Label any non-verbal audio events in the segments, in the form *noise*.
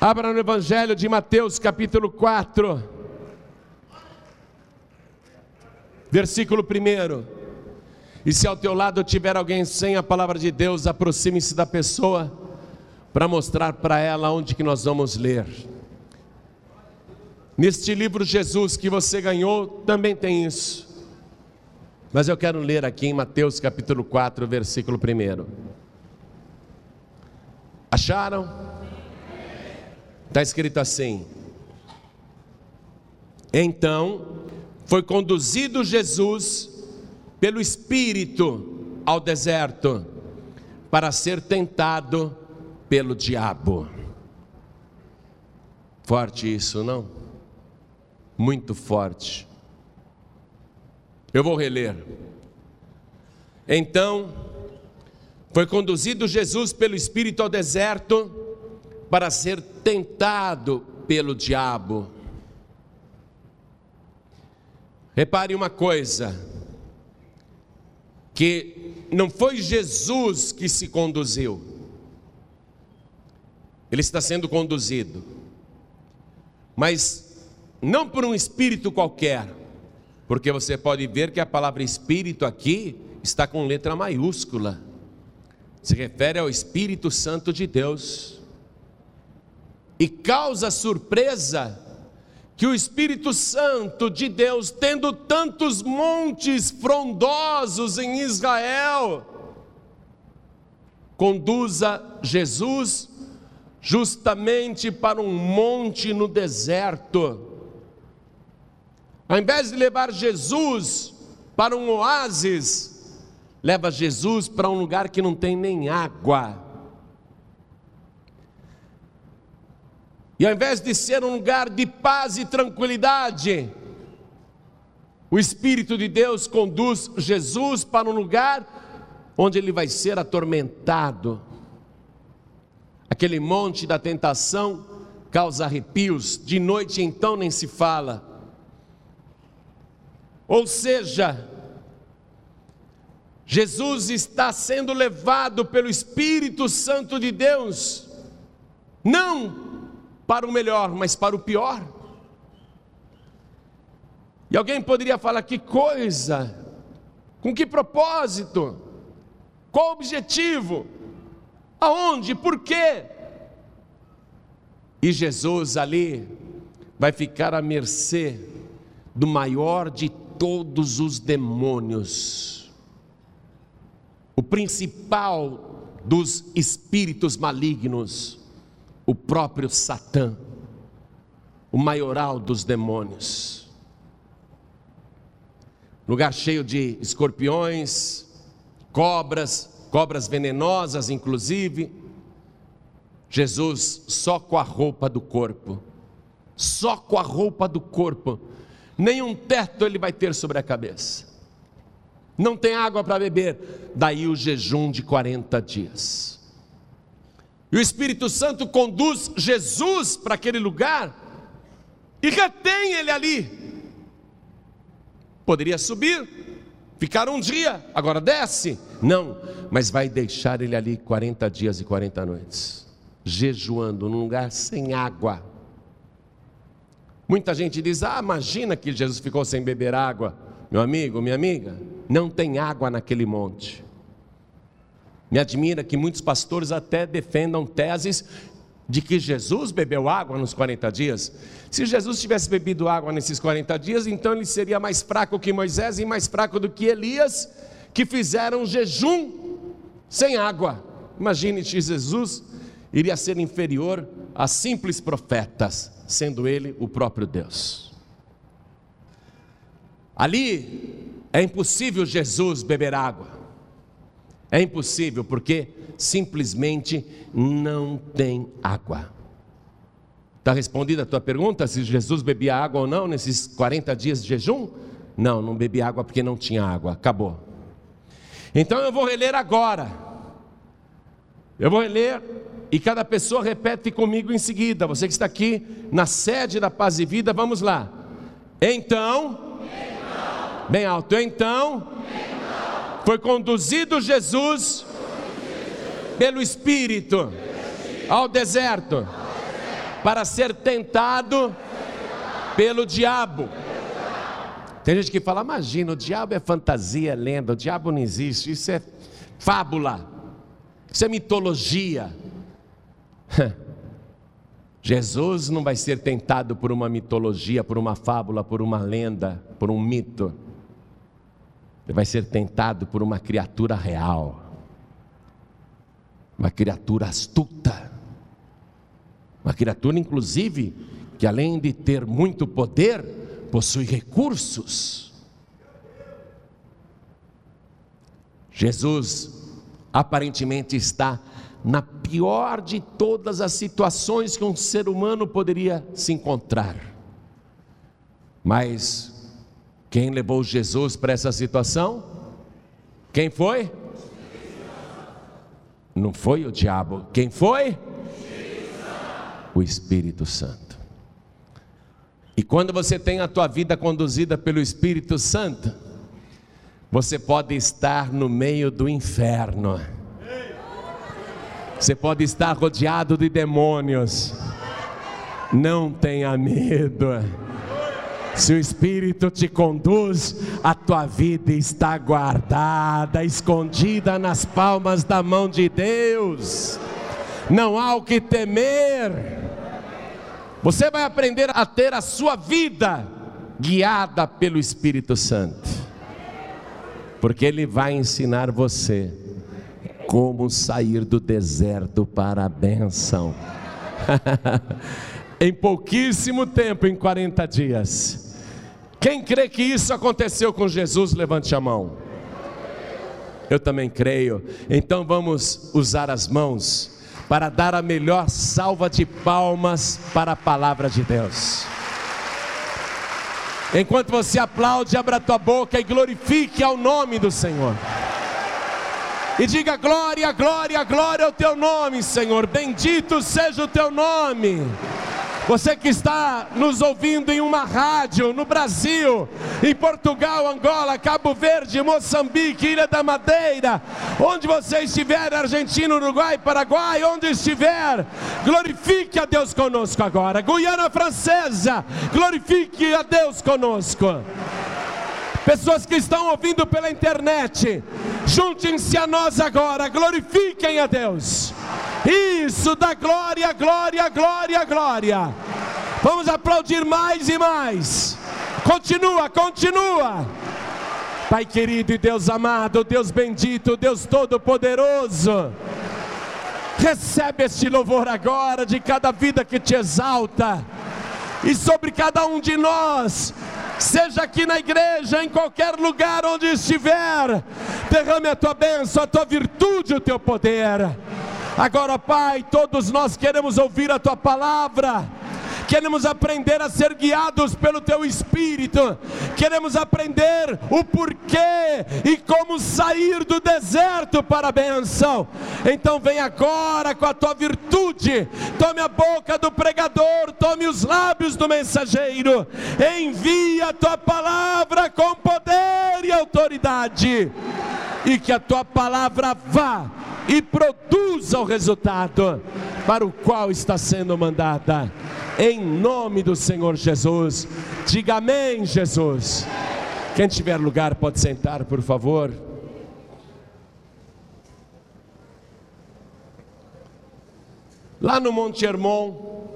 Abra no Evangelho de Mateus, capítulo 4, versículo 1. E se ao teu lado tiver alguém sem a palavra de Deus, aproxime-se da pessoa para mostrar para ela onde que nós vamos ler. Neste livro Jesus que você ganhou, também tem isso. Mas eu quero ler aqui em Mateus capítulo 4, versículo 1. Acharam? Está escrito assim: Então foi conduzido Jesus pelo Espírito ao deserto para ser tentado pelo diabo. Forte isso, não? Muito forte. Eu vou reler. Então, foi conduzido Jesus pelo Espírito ao deserto para ser tentado pelo diabo. Repare uma coisa, que não foi Jesus que se conduziu, ele está sendo conduzido, mas não por um espírito qualquer, porque você pode ver que a palavra espírito aqui está com letra maiúscula, se refere ao Espírito Santo de Deus. E causa surpresa que o Espírito Santo de Deus, tendo tantos montes frondosos em Israel, conduza Jesus justamente para um monte no deserto. Ao invés de levar Jesus para um oásis, leva Jesus para um lugar que não tem nem água. E ao invés de ser um lugar de paz e tranquilidade, o Espírito de Deus conduz Jesus para um lugar onde ele vai ser atormentado. Aquele monte da tentação causa arrepios, de noite então nem se fala. Ou seja, Jesus está sendo levado pelo Espírito Santo de Deus, não para o melhor, mas para o pior. E alguém poderia falar: que coisa, com que propósito, qual objetivo, aonde, por quê? E Jesus ali vai ficar à mercê do maior de todos os demônios, o principal dos espíritos malignos, o próprio Satã, o maioral dos demônios. Lugar cheio de escorpiões, cobras, cobras venenosas, inclusive. Jesus só com a roupa do corpo, só com a roupa do corpo, nenhum teto ele vai ter sobre a cabeça, não tem água para beber, daí o jejum de 40 dias. E o Espírito Santo conduz Jesus para aquele lugar e retém ele ali. Poderia subir, ficar um dia, agora desce. Não, mas vai deixar ele ali 40 dias e 40 noites, jejuando num lugar sem água. Muita gente diz: Ah, imagina que Jesus ficou sem beber água. Meu amigo, minha amiga, não tem água naquele monte. Me admira que muitos pastores até defendam teses de que Jesus bebeu água nos 40 dias. Se Jesus tivesse bebido água nesses 40 dias, então ele seria mais fraco que Moisés e mais fraco do que Elias, que fizeram jejum sem água. Imagine se Jesus iria ser inferior a simples profetas, sendo ele o próprio Deus. Ali é impossível Jesus beber água. É impossível porque simplesmente não tem água. Está respondida a tua pergunta se Jesus bebia água ou não nesses 40 dias de jejum? Não, não bebi água porque não tinha água, acabou. Então eu vou reler agora. Eu vou reler e cada pessoa repete comigo em seguida. Você que está aqui na sede da Paz e Vida, vamos lá. Então, então. bem alto, então, foi conduzido Jesus pelo Espírito ao deserto para ser tentado pelo diabo. Tem gente que fala, imagina, o diabo é fantasia, é lenda, o diabo não existe, isso é fábula, isso é mitologia. *laughs* Jesus não vai ser tentado por uma mitologia, por uma fábula, por uma lenda, por um mito. Ele vai ser tentado por uma criatura real, uma criatura astuta, uma criatura, inclusive, que além de ter muito poder, possui recursos. Jesus aparentemente está na pior de todas as situações que um ser humano poderia se encontrar. Mas quem levou Jesus para essa situação? Quem foi? Não foi o diabo. Quem foi? O Espírito Santo. E quando você tem a tua vida conduzida pelo Espírito Santo, você pode estar no meio do inferno você pode estar rodeado de demônios. Não tenha medo. Se o Espírito te conduz, a tua vida está guardada, escondida nas palmas da mão de Deus. Não há o que temer. Você vai aprender a ter a sua vida guiada pelo Espírito Santo, porque Ele vai ensinar você como sair do deserto para a bênção. *laughs* em pouquíssimo tempo, em 40 dias. Quem crê que isso aconteceu com Jesus, levante a mão. Eu também creio. Então vamos usar as mãos para dar a melhor salva de palmas para a palavra de Deus. Enquanto você aplaude, abra tua boca e glorifique ao nome do Senhor e diga glória, glória, glória ao teu nome, Senhor. Bendito seja o teu nome. Você que está nos ouvindo em uma rádio no Brasil, em Portugal, Angola, Cabo Verde, Moçambique, Ilha da Madeira, onde você estiver, Argentina, Uruguai, Paraguai, onde estiver, glorifique a Deus conosco agora. Guiana Francesa, glorifique a Deus conosco pessoas que estão ouvindo pela internet, juntem-se a nós agora, glorifiquem a Deus. Isso, dá glória, glória, glória, glória. Vamos aplaudir mais e mais. Continua, continua. Pai querido e Deus amado, Deus bendito, Deus todo-poderoso. Recebe este louvor agora de cada vida que te exalta e sobre cada um de nós seja aqui na igreja, em qualquer lugar onde estiver, derrame a tua bênção, a tua virtude, o teu poder. Agora, Pai, todos nós queremos ouvir a tua palavra queremos aprender a ser guiados pelo Teu Espírito, queremos aprender o porquê e como sair do deserto para a benção. Então, vem agora com a Tua virtude, tome a boca do pregador, tome os lábios do mensageiro, envia a Tua palavra com poder e autoridade, e que a Tua palavra vá e produza o resultado para o qual está sendo mandada em nome do Senhor Jesus. Diga amém, Jesus. Quem tiver lugar pode sentar, por favor. Lá no Monte Hermon,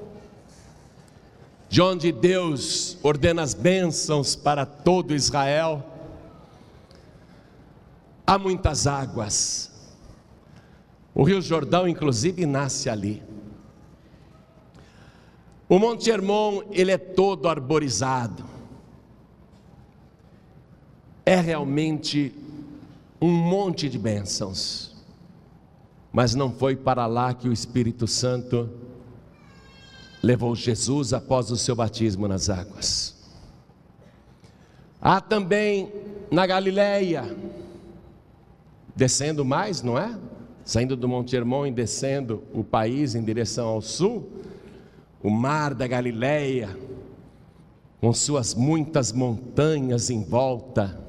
de onde Deus ordena as bênçãos para todo Israel, há muitas águas. O Rio Jordão, inclusive, nasce ali. O Monte Hermon, ele é todo arborizado. É realmente um monte de bênçãos. Mas não foi para lá que o Espírito Santo levou Jesus após o seu batismo nas águas. Há também na Galileia, descendo mais, não é? Saindo do Monte Hermon e descendo o país em direção ao sul, o mar da Galileia, com suas muitas montanhas em volta,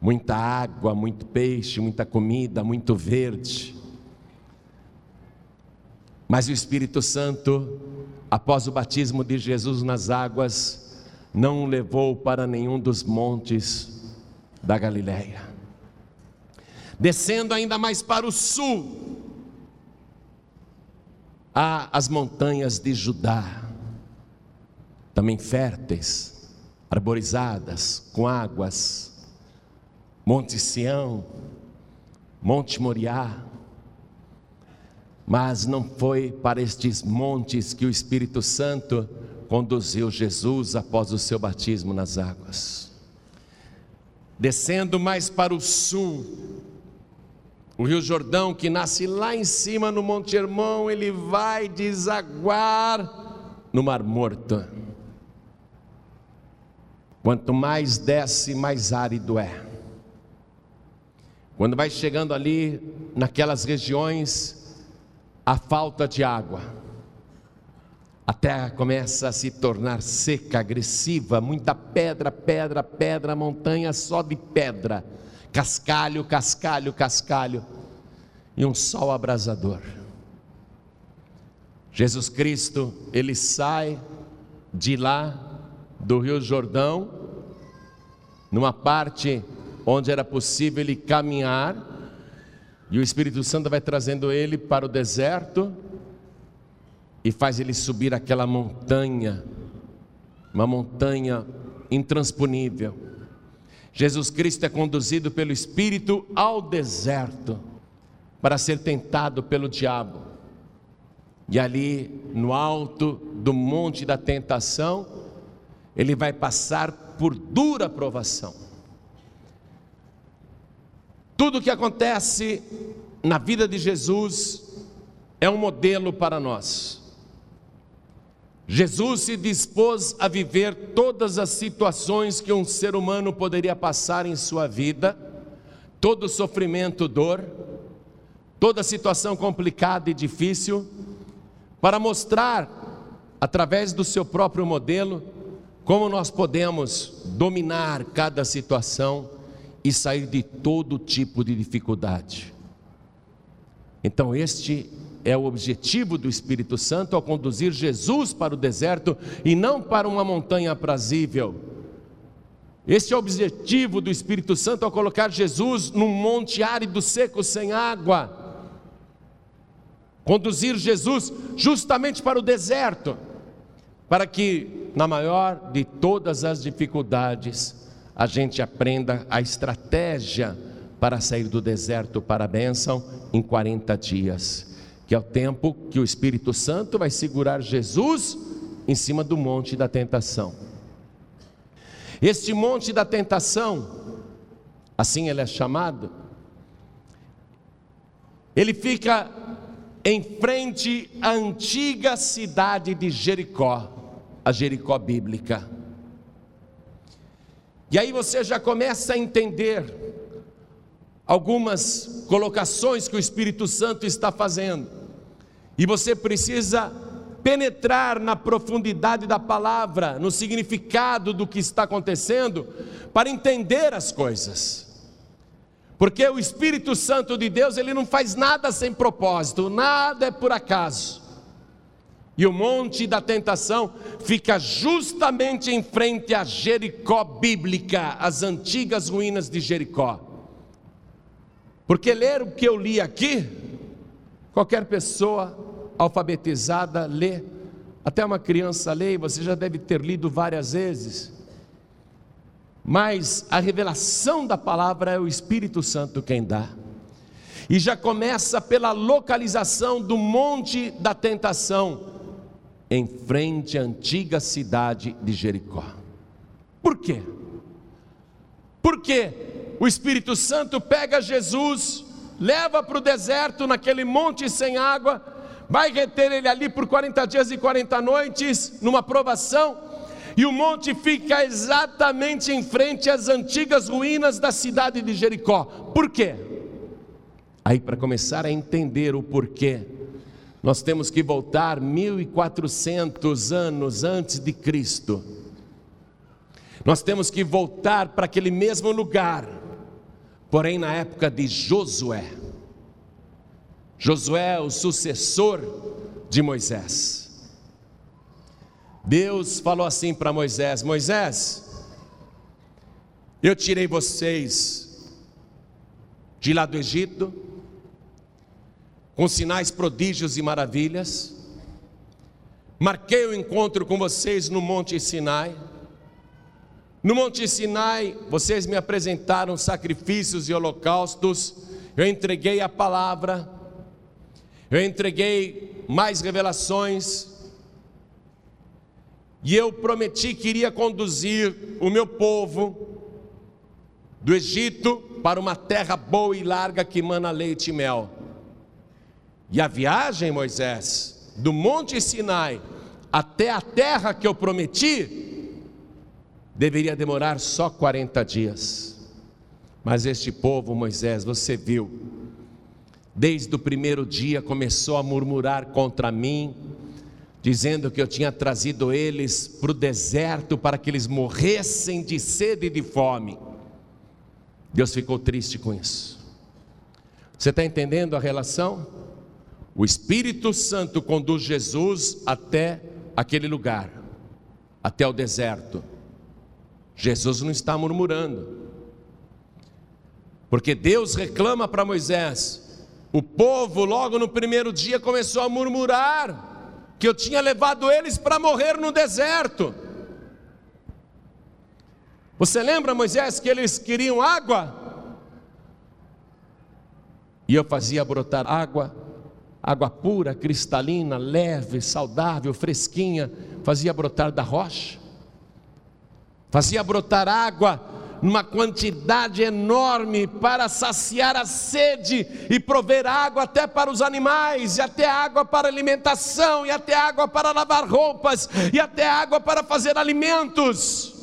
muita água, muito peixe, muita comida, muito verde. Mas o Espírito Santo após o batismo de Jesus nas águas, não o levou para nenhum dos montes da Galileia. Descendo ainda mais para o sul, há as montanhas de Judá, também férteis, arborizadas, com águas, Monte Sião, Monte Moriá, mas não foi para estes montes que o Espírito Santo conduziu Jesus após o seu batismo nas águas. Descendo mais para o sul, o Rio Jordão, que nasce lá em cima no Monte Hermão, ele vai desaguar no Mar Morto. Quanto mais desce, mais árido é. Quando vai chegando ali naquelas regiões a falta de água. A terra começa a se tornar seca, agressiva, muita pedra, pedra, pedra, montanha só de pedra, cascalho, cascalho, cascalho, e um sol abrasador. Jesus Cristo, ele sai de lá do Rio Jordão, numa parte onde era possível ele caminhar, e o Espírito Santo vai trazendo ele para o deserto e faz ele subir aquela montanha, uma montanha intransponível. Jesus Cristo é conduzido pelo Espírito ao deserto para ser tentado pelo diabo. E ali, no alto do monte da tentação, ele vai passar por dura provação. Tudo o que acontece na vida de Jesus é um modelo para nós. Jesus se dispôs a viver todas as situações que um ser humano poderia passar em sua vida, todo sofrimento, dor, toda situação complicada e difícil, para mostrar, através do seu próprio modelo, como nós podemos dominar cada situação e sair de todo tipo de dificuldade. Então, este é o objetivo do Espírito Santo ao conduzir Jesus para o deserto e não para uma montanha aprazível. Este é o objetivo do Espírito Santo ao colocar Jesus num monte árido, seco, sem água. Conduzir Jesus justamente para o deserto, para que, na maior de todas as dificuldades, a gente aprenda a estratégia para sair do deserto para a bênção em 40 dias, que é o tempo que o Espírito Santo vai segurar Jesus em cima do monte da tentação. Este monte da tentação, assim ele é chamado, ele fica em frente à antiga cidade de Jericó, a Jericó bíblica. E aí você já começa a entender algumas colocações que o Espírito Santo está fazendo. E você precisa penetrar na profundidade da palavra, no significado do que está acontecendo, para entender as coisas. Porque o Espírito Santo de Deus, ele não faz nada sem propósito, nada é por acaso. E o monte da tentação fica justamente em frente a Jericó bíblica, as antigas ruínas de Jericó. Porque ler o que eu li aqui, qualquer pessoa alfabetizada lê, até uma criança lê, e você já deve ter lido várias vezes. Mas a revelação da palavra é o Espírito Santo quem dá. E já começa pela localização do monte da tentação em frente à antiga cidade de Jericó. Por quê? Porque o Espírito Santo pega Jesus, leva para o deserto, naquele monte sem água, vai reter ele ali por 40 dias e 40 noites, numa provação, e o monte fica exatamente em frente às antigas ruínas da cidade de Jericó. Por quê? Aí, para começar a entender o porquê, nós temos que voltar 1400 anos antes de Cristo. Nós temos que voltar para aquele mesmo lugar, porém na época de Josué. Josué, o sucessor de Moisés. Deus falou assim para Moisés: Moisés, eu tirei vocês de lá do Egito, com sinais, prodígios e maravilhas, marquei o encontro com vocês no Monte Sinai. No Monte Sinai, vocês me apresentaram sacrifícios e holocaustos, eu entreguei a palavra, eu entreguei mais revelações, e eu prometi que iria conduzir o meu povo do Egito para uma terra boa e larga que mana leite e mel. E a viagem, Moisés, do Monte Sinai até a terra que eu prometi, deveria demorar só 40 dias. Mas este povo, Moisés, você viu, desde o primeiro dia começou a murmurar contra mim, dizendo que eu tinha trazido eles para o deserto para que eles morressem de sede e de fome. Deus ficou triste com isso. Você está entendendo a relação? O Espírito Santo conduz Jesus até aquele lugar, até o deserto. Jesus não está murmurando, porque Deus reclama para Moisés. O povo, logo no primeiro dia, começou a murmurar que eu tinha levado eles para morrer no deserto. Você lembra, Moisés, que eles queriam água? E eu fazia brotar água, água pura, cristalina, leve, saudável, fresquinha, fazia brotar da rocha, fazia brotar água numa quantidade enorme para saciar a sede e prover água até para os animais, e até água para alimentação, e até água para lavar roupas, e até água para fazer alimentos.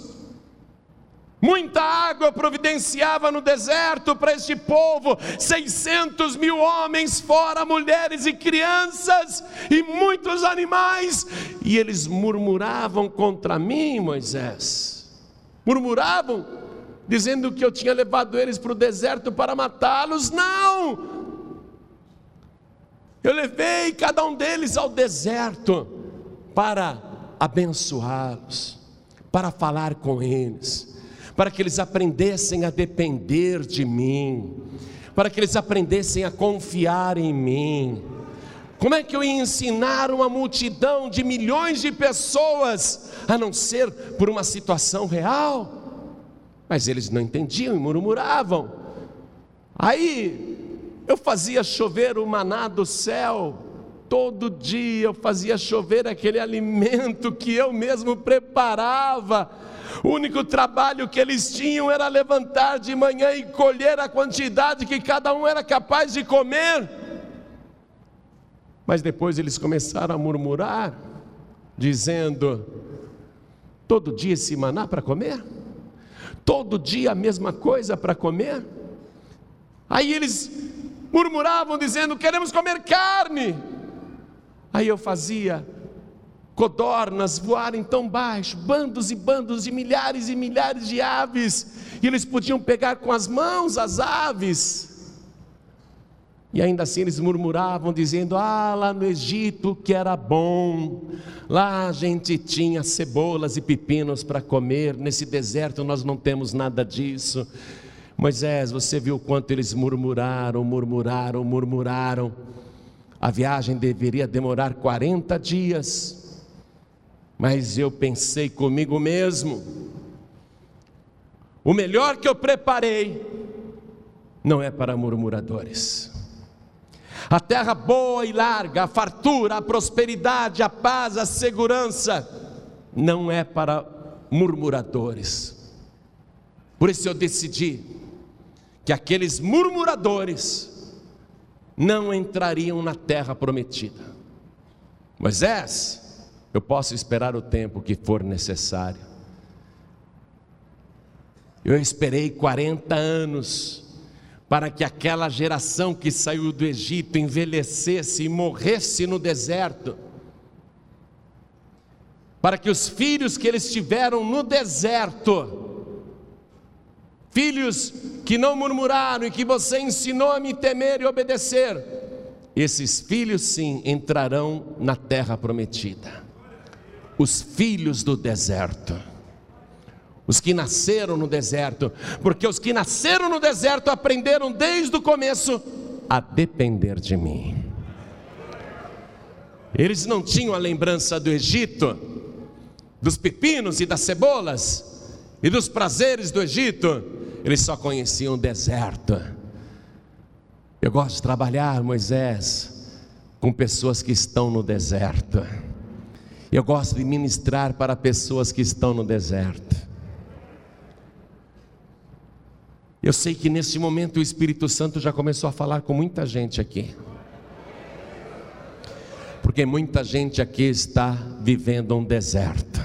Muita água providenciava no deserto para este povo, 600 mil homens, fora mulheres e crianças, e muitos animais, e eles murmuravam contra mim, Moisés, murmuravam, dizendo que eu tinha levado eles para o deserto para matá-los. Não! Eu levei cada um deles ao deserto para abençoá-los, para falar com eles, para que eles aprendessem a depender de mim, para que eles aprendessem a confiar em mim. Como é que eu ia ensinar uma multidão de milhões de pessoas a não ser por uma situação real? Mas eles não entendiam e murmuravam. Aí eu fazia chover o maná do céu, todo dia eu fazia chover aquele alimento que eu mesmo preparava. O único trabalho que eles tinham era levantar de manhã e colher a quantidade que cada um era capaz de comer. Mas depois eles começaram a murmurar, dizendo: todo dia esse maná para comer? todo dia a mesma coisa para comer. Aí eles murmuravam, dizendo: Queremos comer carne. Aí eu fazia codornas voarem tão baixo, bandos e bandos de milhares e milhares de aves, e eles podiam pegar com as mãos as aves e ainda assim eles murmuravam, dizendo: Ah, lá no Egito que era bom, lá a gente tinha cebolas e pepinos para comer, nesse deserto nós não temos nada disso. Moisés, você viu quanto eles murmuraram, murmuraram, murmuraram. A viagem deveria demorar 40 dias, mas eu pensei comigo mesmo: o melhor que eu preparei não é para murmuradores a terra boa e larga, a fartura, a prosperidade, a paz, a segurança, não é para murmuradores. Por isso eu decidi que aqueles murmuradores não entrariam na terra prometida. Moisés, eu posso esperar o tempo que for necessário. Eu esperei 40 anos para que aquela geração que saiu do Egito envelhecesse e morresse no deserto, para que os filhos que eles tiveram no deserto, filhos que não murmuraram e que você ensinou a me temer e obedecer, esses filhos sim entrarão na terra prometida. os filhos do deserto. Os que nasceram no deserto, porque os que nasceram no deserto aprenderam desde o começo a depender de mim. Eles não tinham a lembrança do Egito, dos pepinos e das cebolas e dos prazeres do Egito, eles só conheciam o deserto. Eu gosto de trabalhar, Moisés, com pessoas que estão no deserto. Eu gosto de ministrar para pessoas que estão no deserto. Eu sei que nesse momento o Espírito Santo já começou a falar com muita gente aqui. Porque muita gente aqui está vivendo um deserto.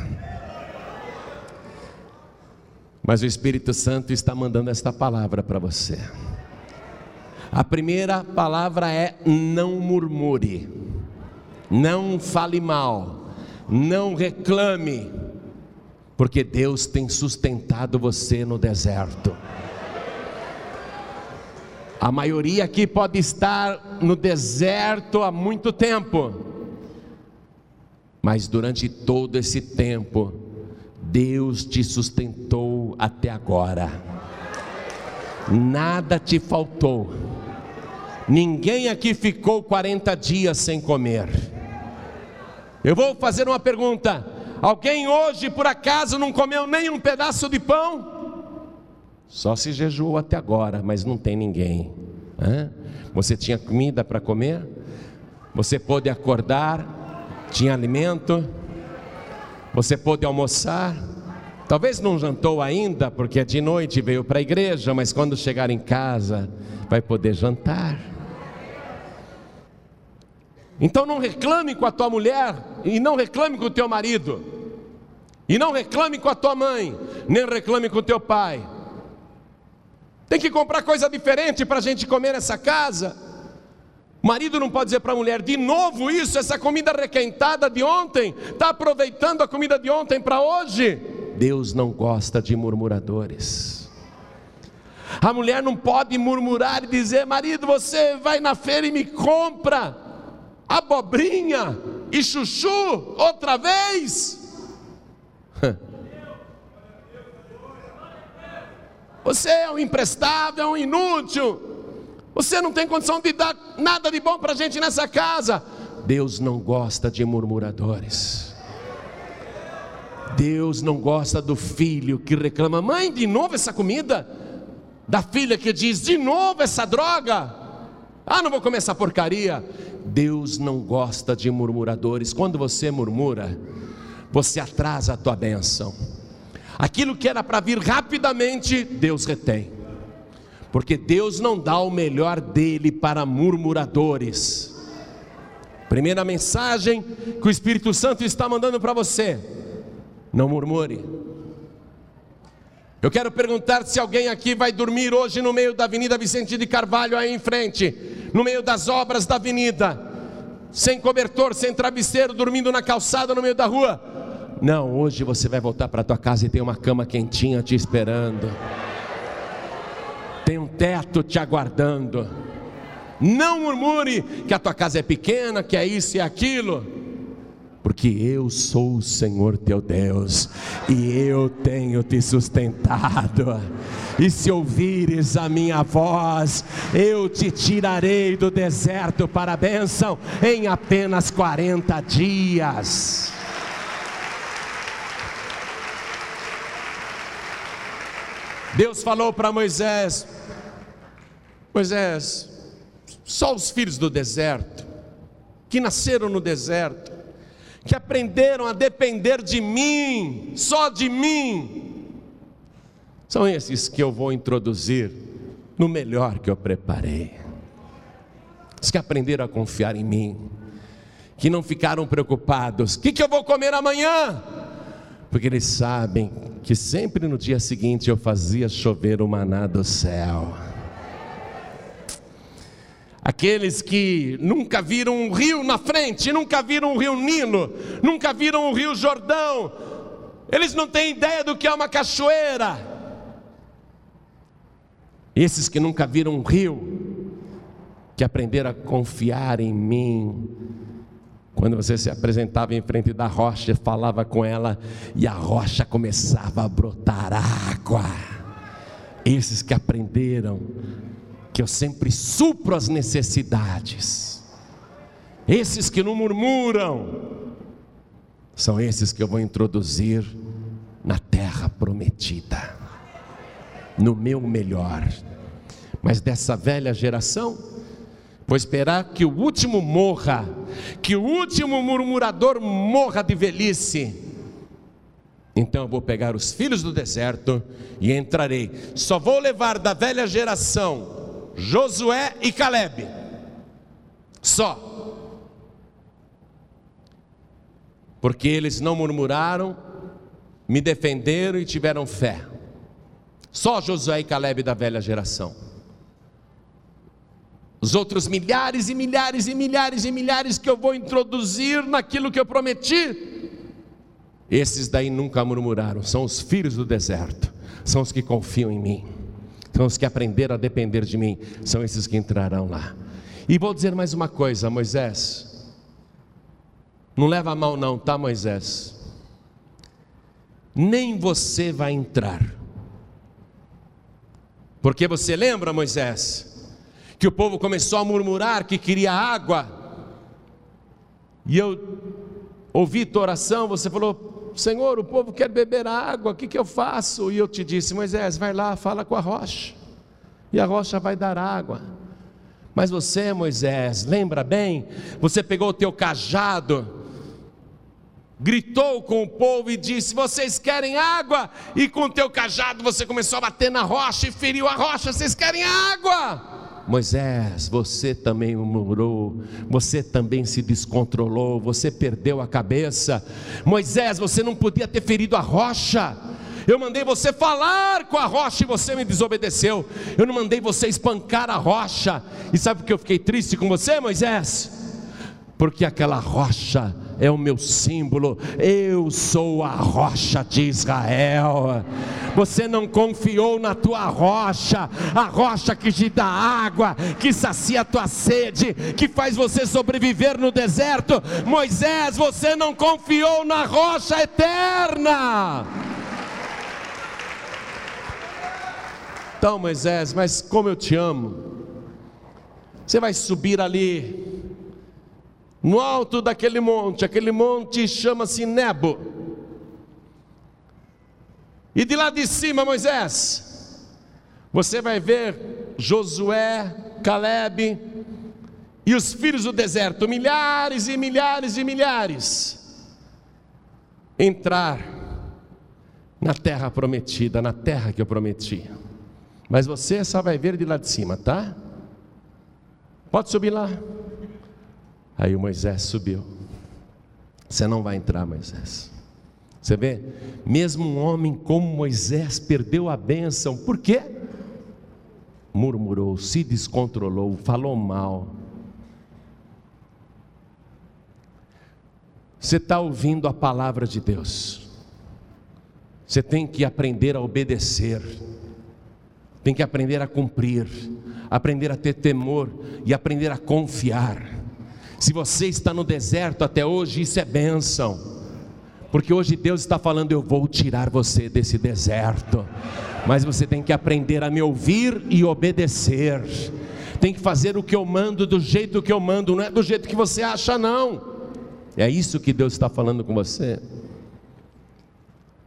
Mas o Espírito Santo está mandando esta palavra para você. A primeira palavra é: não murmure, não fale mal, não reclame, porque Deus tem sustentado você no deserto. A maioria aqui pode estar no deserto há muito tempo, mas durante todo esse tempo, Deus te sustentou até agora, nada te faltou, ninguém aqui ficou 40 dias sem comer. Eu vou fazer uma pergunta: alguém hoje por acaso não comeu nem um pedaço de pão? Só se jejuou até agora, mas não tem ninguém. Hã? Você tinha comida para comer? Você pôde acordar? Tinha alimento? Você pôde almoçar? Talvez não jantou ainda, porque de noite veio para a igreja, mas quando chegar em casa, vai poder jantar. Então não reclame com a tua mulher, e não reclame com o teu marido, e não reclame com a tua mãe, nem reclame com o teu pai tem que comprar coisa diferente para a gente comer nessa casa. O marido não pode dizer para a mulher, de novo isso, essa comida requentada de ontem, está aproveitando a comida de ontem para hoje. Deus não gosta de murmuradores. A mulher não pode murmurar e dizer, marido, você vai na feira e me compra abobrinha e chuchu outra vez. *laughs* Você é um imprestável, é um inútil. Você não tem condição de dar nada de bom para a gente nessa casa. Deus não gosta de murmuradores. Deus não gosta do filho que reclama: mãe, de novo essa comida? Da filha que diz: de novo essa droga? Ah, não vou comer essa porcaria. Deus não gosta de murmuradores. Quando você murmura, você atrasa a tua bênção. Aquilo que era para vir rapidamente, Deus retém. Porque Deus não dá o melhor dele para murmuradores. Primeira mensagem que o Espírito Santo está mandando para você: não murmure. Eu quero perguntar se alguém aqui vai dormir hoje no meio da Avenida Vicente de Carvalho, aí em frente, no meio das obras da avenida, sem cobertor, sem travesseiro, dormindo na calçada no meio da rua. Não, hoje você vai voltar para tua casa e tem uma cama quentinha te esperando. Tem um teto te aguardando. Não murmure que a tua casa é pequena, que é isso e aquilo. Porque eu sou o Senhor teu Deus e eu tenho te sustentado. E se ouvires a minha voz, eu te tirarei do deserto para a bênção em apenas 40 dias. Deus falou para Moisés: Moisés, só os filhos do deserto, que nasceram no deserto, que aprenderam a depender de mim, só de mim, são esses que eu vou introduzir no melhor que eu preparei. Os que aprenderam a confiar em mim, que não ficaram preocupados: o que, que eu vou comer amanhã? Porque eles sabem que sempre no dia seguinte eu fazia chover o maná do céu. Aqueles que nunca viram um rio na frente, nunca viram um rio Nilo, nunca viram um rio Jordão, eles não têm ideia do que é uma cachoeira. Esses que nunca viram um rio, que aprenderam a confiar em mim, Quando você se apresentava em frente da rocha, falava com ela e a rocha começava a brotar água. Esses que aprenderam que eu sempre supro as necessidades, esses que não murmuram, são esses que eu vou introduzir na terra prometida, no meu melhor. Mas dessa velha geração, Vou esperar que o último morra, que o último murmurador morra de velhice. Então eu vou pegar os filhos do deserto e entrarei. Só vou levar da velha geração Josué e Caleb. Só. Porque eles não murmuraram, me defenderam e tiveram fé. Só Josué e Caleb da velha geração. Os outros milhares e milhares e milhares e milhares que eu vou introduzir naquilo que eu prometi, esses daí nunca murmuraram, são os filhos do deserto, são os que confiam em mim, são os que aprenderam a depender de mim, são esses que entrarão lá. E vou dizer mais uma coisa, Moisés, não leva a mal não, tá, Moisés? Nem você vai entrar, porque você lembra, Moisés? Que o povo começou a murmurar que queria água. E eu ouvi tua oração, você falou: Senhor, o povo quer beber água, o que, que eu faço? E eu te disse: Moisés, vai lá, fala com a rocha, e a rocha vai dar água. Mas você, Moisés, lembra bem? Você pegou o teu cajado, gritou com o povo e disse: Vocês querem água? E com o teu cajado você começou a bater na rocha e feriu a rocha: Vocês querem água? Moisés, você também murmurou, você também se descontrolou, você perdeu a cabeça. Moisés, você não podia ter ferido a rocha. Eu mandei você falar com a rocha e você me desobedeceu. Eu não mandei você espancar a rocha. E sabe por que eu fiquei triste com você, Moisés? Porque aquela rocha é o meu símbolo, eu sou a rocha de Israel. Você não confiou na tua rocha, a rocha que te dá água, que sacia a tua sede, que faz você sobreviver no deserto. Moisés, você não confiou na rocha eterna. Então, Moisés, mas como eu te amo, você vai subir ali no alto daquele monte, aquele monte chama-se Nebo. E de lá de cima, Moisés, você vai ver Josué, Caleb e os filhos do deserto, milhares e milhares e milhares, entrar na terra prometida, na terra que eu prometi. Mas você só vai ver de lá de cima, tá? Pode subir lá. Aí Moisés subiu. Você não vai entrar, Moisés. Você vê? Mesmo um homem como Moisés perdeu a bênção, por quê? Murmurou, se descontrolou, falou mal. Você está ouvindo a palavra de Deus, você tem que aprender a obedecer, tem que aprender a cumprir, aprender a ter temor e aprender a confiar. Se você está no deserto até hoje, isso é bênção. Porque hoje Deus está falando: Eu vou tirar você desse deserto. Mas você tem que aprender a me ouvir e obedecer. Tem que fazer o que eu mando do jeito que eu mando, não é do jeito que você acha, não. É isso que Deus está falando com você.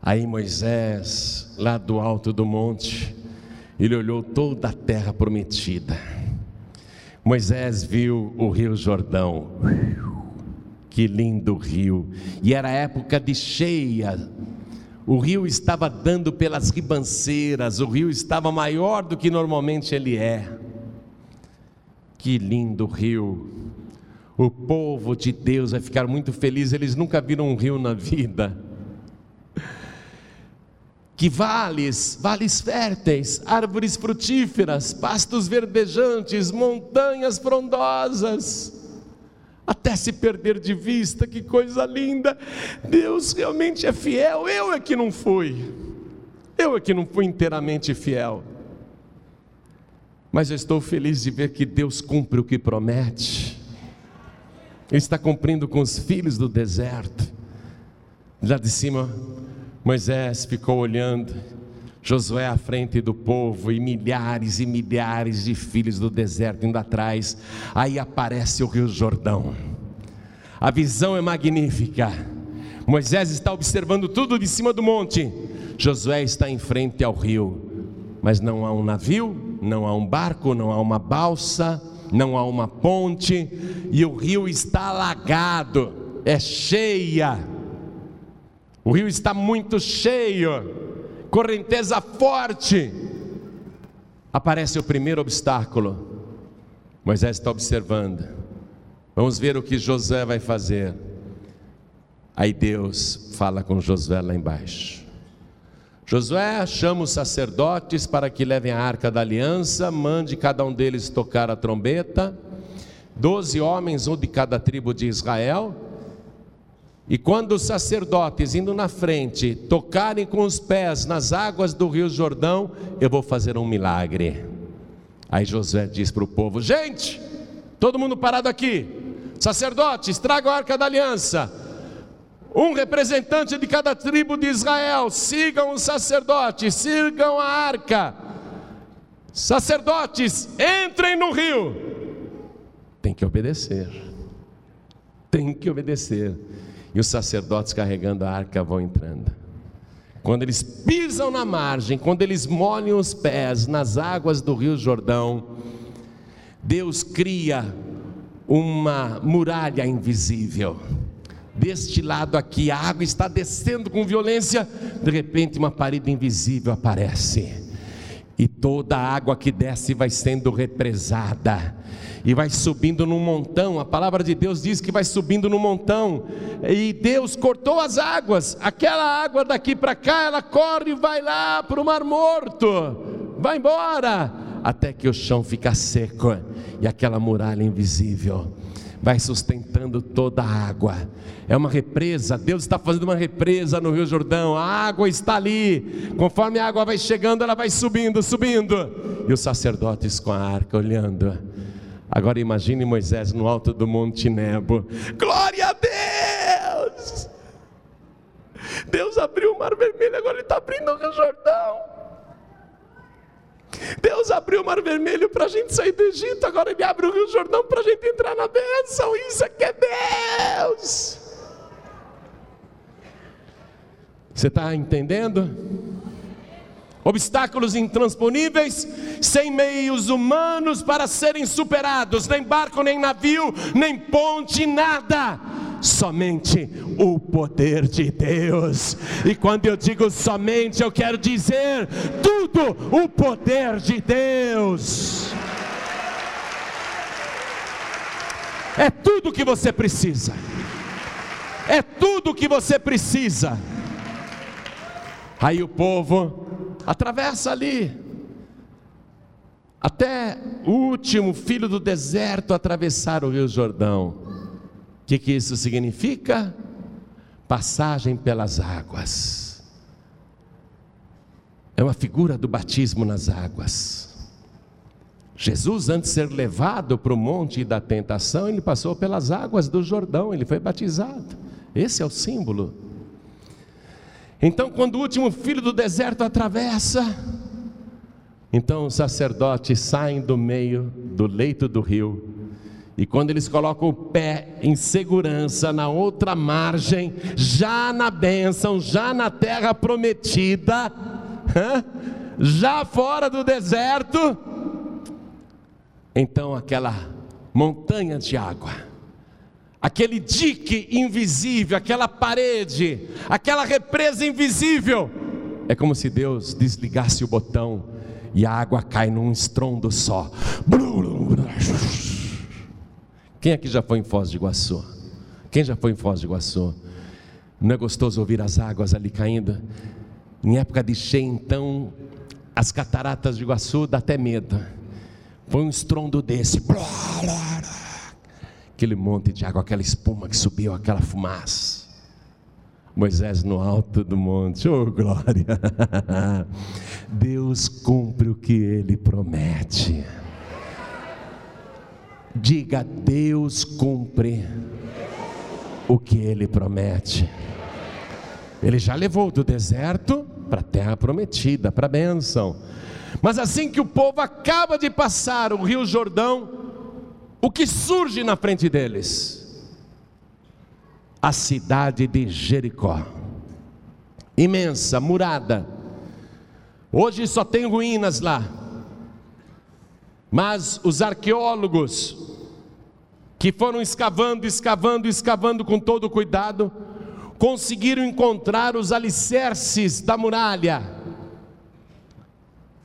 Aí Moisés, lá do alto do monte, ele olhou toda a terra prometida Moisés viu o rio Jordão, que lindo rio, e era época de cheia, o rio estava dando pelas ribanceiras, o rio estava maior do que normalmente ele é. Que lindo rio! O povo de Deus vai ficar muito feliz, eles nunca viram um rio na vida que vales, vales férteis, árvores frutíferas, pastos verdejantes, montanhas frondosas, até se perder de vista, que coisa linda. Deus realmente é fiel, eu é que não fui. Eu é que não fui inteiramente fiel. Mas eu estou feliz de ver que Deus cumpre o que promete. Ele está cumprindo com os filhos do deserto. Lá de cima, Moisés ficou olhando, Josué à frente do povo e milhares e milhares de filhos do deserto indo atrás. Aí aparece o Rio Jordão. A visão é magnífica. Moisés está observando tudo de cima do monte. Josué está em frente ao rio. Mas não há um navio, não há um barco, não há uma balsa, não há uma ponte, e o rio está alagado, é cheia o rio está muito cheio, correnteza forte. Aparece o primeiro obstáculo. Moisés está observando. Vamos ver o que Josué vai fazer. Aí Deus fala com Josué lá embaixo. Josué chama os sacerdotes para que levem a arca da aliança, mande cada um deles tocar a trombeta, doze homens, um de cada tribo de Israel, e quando os sacerdotes indo na frente tocarem com os pés nas águas do Rio Jordão, eu vou fazer um milagre. Aí Josué diz para o povo: Gente, todo mundo parado aqui, sacerdotes, tragam a arca da aliança. Um representante de cada tribo de Israel, sigam os sacerdotes, sigam a arca. Sacerdotes, entrem no rio. Tem que obedecer. Tem que obedecer e os sacerdotes carregando a arca vão entrando. Quando eles pisam na margem, quando eles molham os pés nas águas do Rio Jordão, Deus cria uma muralha invisível. Deste lado aqui, a água está descendo com violência, de repente, uma parede invisível aparece, e toda a água que desce vai sendo represada e vai subindo num montão. A palavra de Deus diz que vai subindo num montão. E Deus cortou as águas. Aquela água daqui para cá, ela corre e vai lá para o Mar Morto. Vai embora até que o chão fica seco e aquela muralha invisível vai sustentando toda a água. É uma represa, Deus está fazendo uma represa no Rio Jordão, a água está ali, conforme a água vai chegando, ela vai subindo, subindo, e os sacerdotes com a arca olhando, Agora imagine Moisés no alto do Monte Nebo. Glória a Deus! Deus abriu o mar vermelho, agora Ele está abrindo o Rio Jordão. Deus abriu o mar vermelho para a gente sair do Egito, agora Ele abre o Rio Jordão para a gente entrar na bênção. Isso aqui é Deus. Você está entendendo? Obstáculos intransponíveis, sem meios humanos para serem superados, nem barco, nem navio, nem ponte, nada. Somente o poder de Deus, e quando eu digo somente, eu quero dizer tudo o poder de Deus. É tudo que você precisa, é tudo que você precisa. Aí o povo atravessa ali, até o último filho do deserto atravessar o Rio Jordão. O que, que isso significa? Passagem pelas águas. É uma figura do batismo nas águas. Jesus, antes de ser levado para o monte da tentação, ele passou pelas águas do Jordão, ele foi batizado. Esse é o símbolo então, quando o último filho do deserto atravessa, então os sacerdotes saem do meio do leito do rio, e quando eles colocam o pé em segurança na outra margem, já na bênção, já na terra prometida, já fora do deserto, então aquela montanha de água aquele dique invisível, aquela parede, aquela represa invisível. É como se Deus desligasse o botão e a água cai num estrondo só. Quem aqui já foi em Foz de Iguaçu? Quem já foi em Foz de Iguaçu? Não é gostoso ouvir as águas ali caindo? Em época de cheia, então, as cataratas de Iguaçu dá até medo. Foi um estrondo desse. Blá, blá, blá aquele monte de água, aquela espuma que subiu, aquela fumaça. Moisés no alto do monte, oh glória! *laughs* Deus cumpre o que ele promete. Diga, Deus cumpre o que ele promete. Ele já levou do deserto para a terra prometida, para a bênção. Mas assim que o povo acaba de passar o rio Jordão, o que surge na frente deles? A cidade de Jericó, imensa, murada. Hoje só tem ruínas lá, mas os arqueólogos que foram escavando, escavando, escavando com todo cuidado, conseguiram encontrar os alicerces da muralha.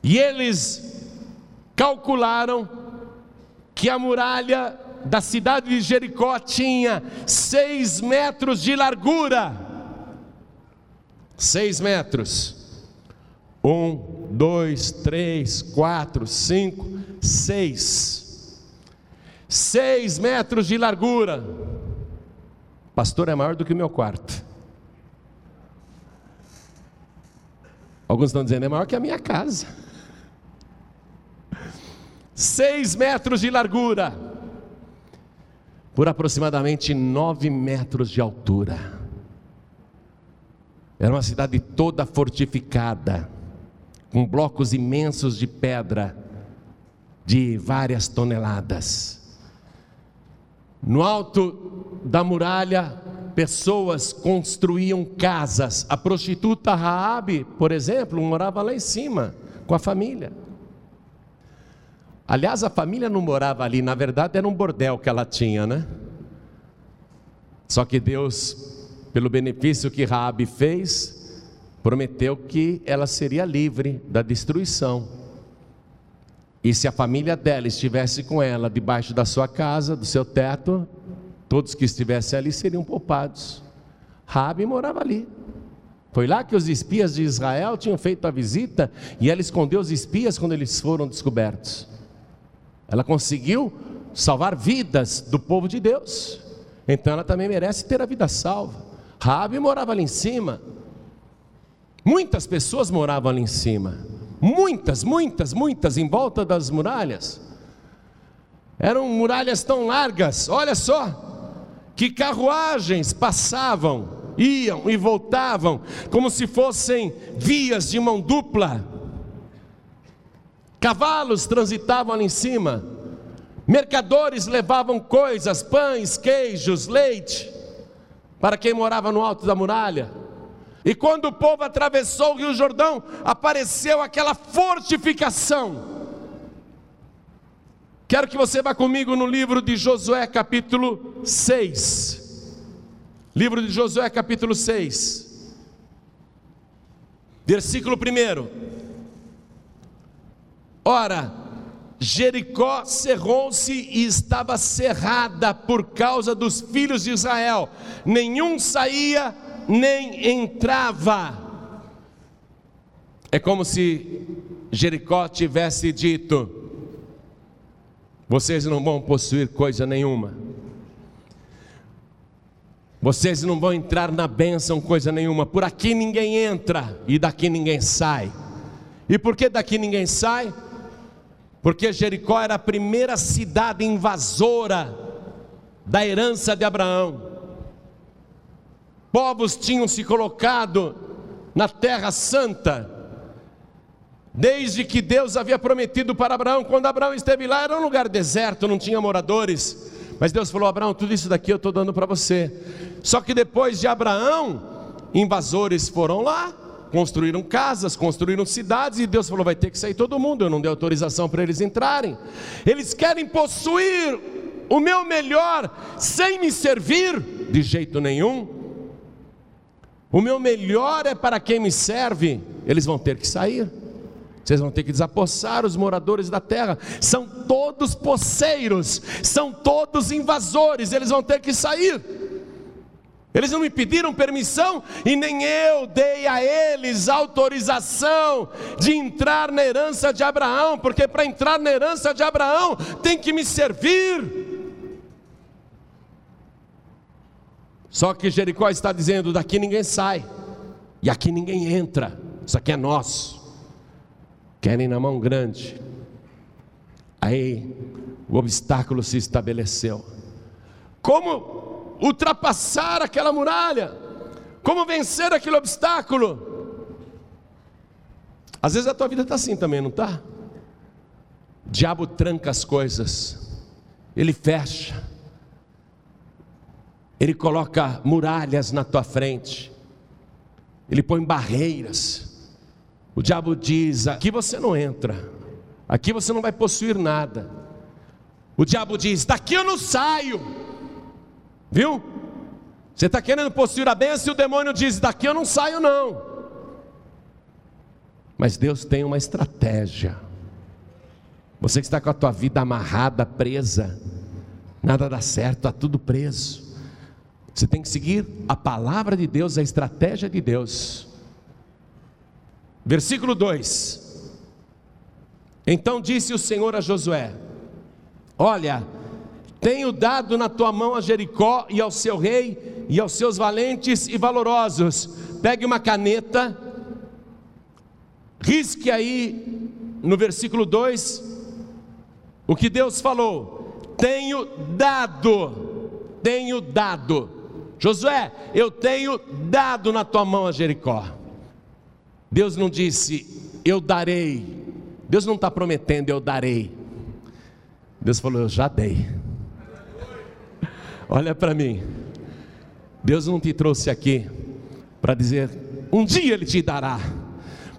E eles calcularam que a muralha da cidade de Jericó tinha seis metros de largura. Seis metros. Um, dois, três, quatro, cinco, seis. Seis metros de largura. Pastor é maior do que o meu quarto. Alguns estão dizendo, é maior que a minha casa. Seis metros de largura, por aproximadamente nove metros de altura. Era uma cidade toda fortificada, com blocos imensos de pedra, de várias toneladas. No alto da muralha, pessoas construíam casas. A prostituta Raabe, por exemplo, morava lá em cima com a família. Aliás, a família não morava ali, na verdade era um bordel que ela tinha, né? Só que Deus, pelo benefício que Raabe fez, prometeu que ela seria livre da destruição. E se a família dela estivesse com ela debaixo da sua casa, do seu teto, Todos que estivessem ali seriam poupados. Rabi morava ali. Foi lá que os espias de Israel tinham feito a visita e ela escondeu os espias quando eles foram descobertos. Ela conseguiu salvar vidas do povo de Deus. Então ela também merece ter a vida salva. Rabi morava ali em cima. Muitas pessoas moravam ali em cima. Muitas, muitas, muitas em volta das muralhas. Eram muralhas tão largas, olha só, que carruagens passavam, iam e voltavam, como se fossem vias de mão dupla. Cavalos transitavam ali em cima, mercadores levavam coisas, pães, queijos, leite, para quem morava no alto da muralha. E quando o povo atravessou o Rio Jordão, apareceu aquela fortificação Quero que você vá comigo no livro de Josué, capítulo 6. Livro de Josué, capítulo 6. Versículo 1. Ora, Jericó cerrou-se e estava cerrada por causa dos filhos de Israel. Nenhum saía nem entrava. É como se Jericó tivesse dito: vocês não vão possuir coisa nenhuma. Vocês não vão entrar na bênção coisa nenhuma. Por aqui ninguém entra e daqui ninguém sai. E por que daqui ninguém sai? Porque Jericó era a primeira cidade invasora da herança de Abraão. Povos tinham se colocado na terra santa Desde que Deus havia prometido para Abraão, quando Abraão esteve lá, era um lugar deserto, não tinha moradores. Mas Deus falou: Abraão, tudo isso daqui eu estou dando para você. Só que depois de Abraão, invasores foram lá, construíram casas, construíram cidades, e Deus falou: vai ter que sair todo mundo. Eu não dei autorização para eles entrarem. Eles querem possuir o meu melhor sem me servir de jeito nenhum. O meu melhor é para quem me serve, eles vão ter que sair. Vocês vão ter que desapossar os moradores da terra. São todos poceiros, são todos invasores, eles vão ter que sair. Eles não me pediram permissão e nem eu dei a eles autorização de entrar na herança de Abraão, porque para entrar na herança de Abraão tem que me servir. Só que Jericó está dizendo: daqui ninguém sai, e aqui ninguém entra, isso aqui é nosso querem na mão grande. Aí o obstáculo se estabeleceu. Como ultrapassar aquela muralha, como vencer aquele obstáculo. Às vezes a tua vida está assim também, não está? O diabo tranca as coisas, ele fecha, ele coloca muralhas na tua frente, ele põe barreiras. O diabo diz: aqui você não entra, aqui você não vai possuir nada. O diabo diz: daqui eu não saio, viu? Você está querendo possuir a bênção e o demônio diz: daqui eu não saio, não. Mas Deus tem uma estratégia. Você que está com a tua vida amarrada, presa, nada dá certo, está tudo preso. Você tem que seguir a palavra de Deus, a estratégia de Deus. Versículo 2: Então disse o Senhor a Josué: Olha, tenho dado na tua mão a Jericó e ao seu rei e aos seus valentes e valorosos. Pegue uma caneta, risque aí no versículo 2 o que Deus falou: Tenho dado, tenho dado. Josué, eu tenho dado na tua mão a Jericó. Deus não disse, eu darei. Deus não está prometendo, eu darei. Deus falou, eu já dei. Olha para mim. Deus não te trouxe aqui para dizer, um dia Ele te dará.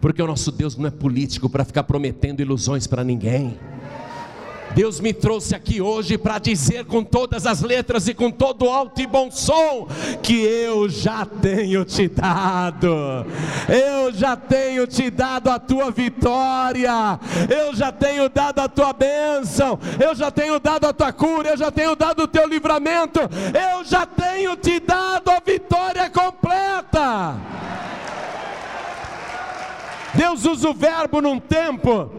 Porque o nosso Deus não é político para ficar prometendo ilusões para ninguém. Deus me trouxe aqui hoje para dizer com todas as letras e com todo alto e bom som que eu já tenho te dado, eu já tenho te dado a tua vitória, eu já tenho dado a tua bênção, eu já tenho dado a tua cura, eu já tenho dado o teu livramento, eu já tenho te dado a vitória completa. Deus usa o verbo num tempo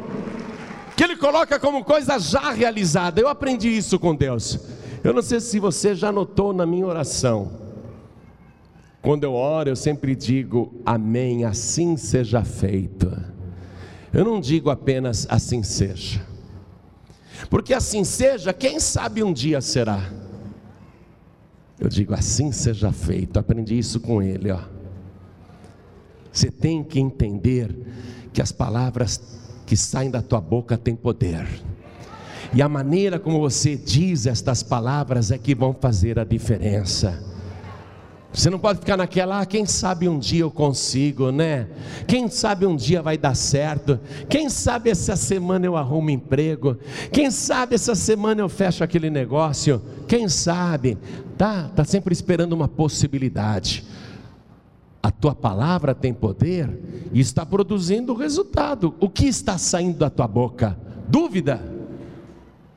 que Ele coloca como coisa já realizada. Eu aprendi isso com Deus. Eu não sei se você já notou na minha oração. Quando eu oro, eu sempre digo amém, assim seja feito. Eu não digo apenas assim seja. Porque assim seja, quem sabe um dia será. Eu digo assim seja feito. Aprendi isso com ele, ó. Você tem que entender que as palavras que saem da tua boca têm poder. E a maneira como você diz estas palavras é que vão fazer a diferença. Você não pode ficar naquela, ah, quem sabe um dia eu consigo, né? Quem sabe um dia vai dar certo? Quem sabe essa semana eu arrumo emprego? Quem sabe essa semana eu fecho aquele negócio? Quem sabe? Tá, tá sempre esperando uma possibilidade a tua palavra tem poder e está produzindo resultado. O que está saindo da tua boca? Dúvida?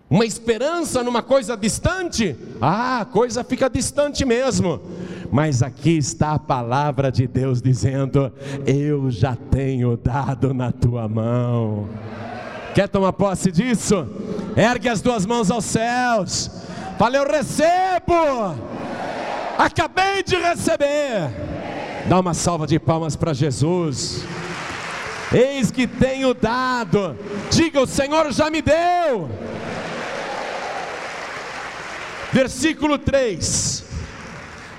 Uma esperança numa coisa distante? Ah, a coisa fica distante mesmo. Mas aqui está a palavra de Deus dizendo: Eu já tenho dado na tua mão. Quer tomar posse disso? Ergue as duas mãos aos céus. Fala, eu recebo. Acabei de receber Dá uma salva de palmas para Jesus. Eis que tenho dado. Diga: O Senhor já me deu. Versículo 3.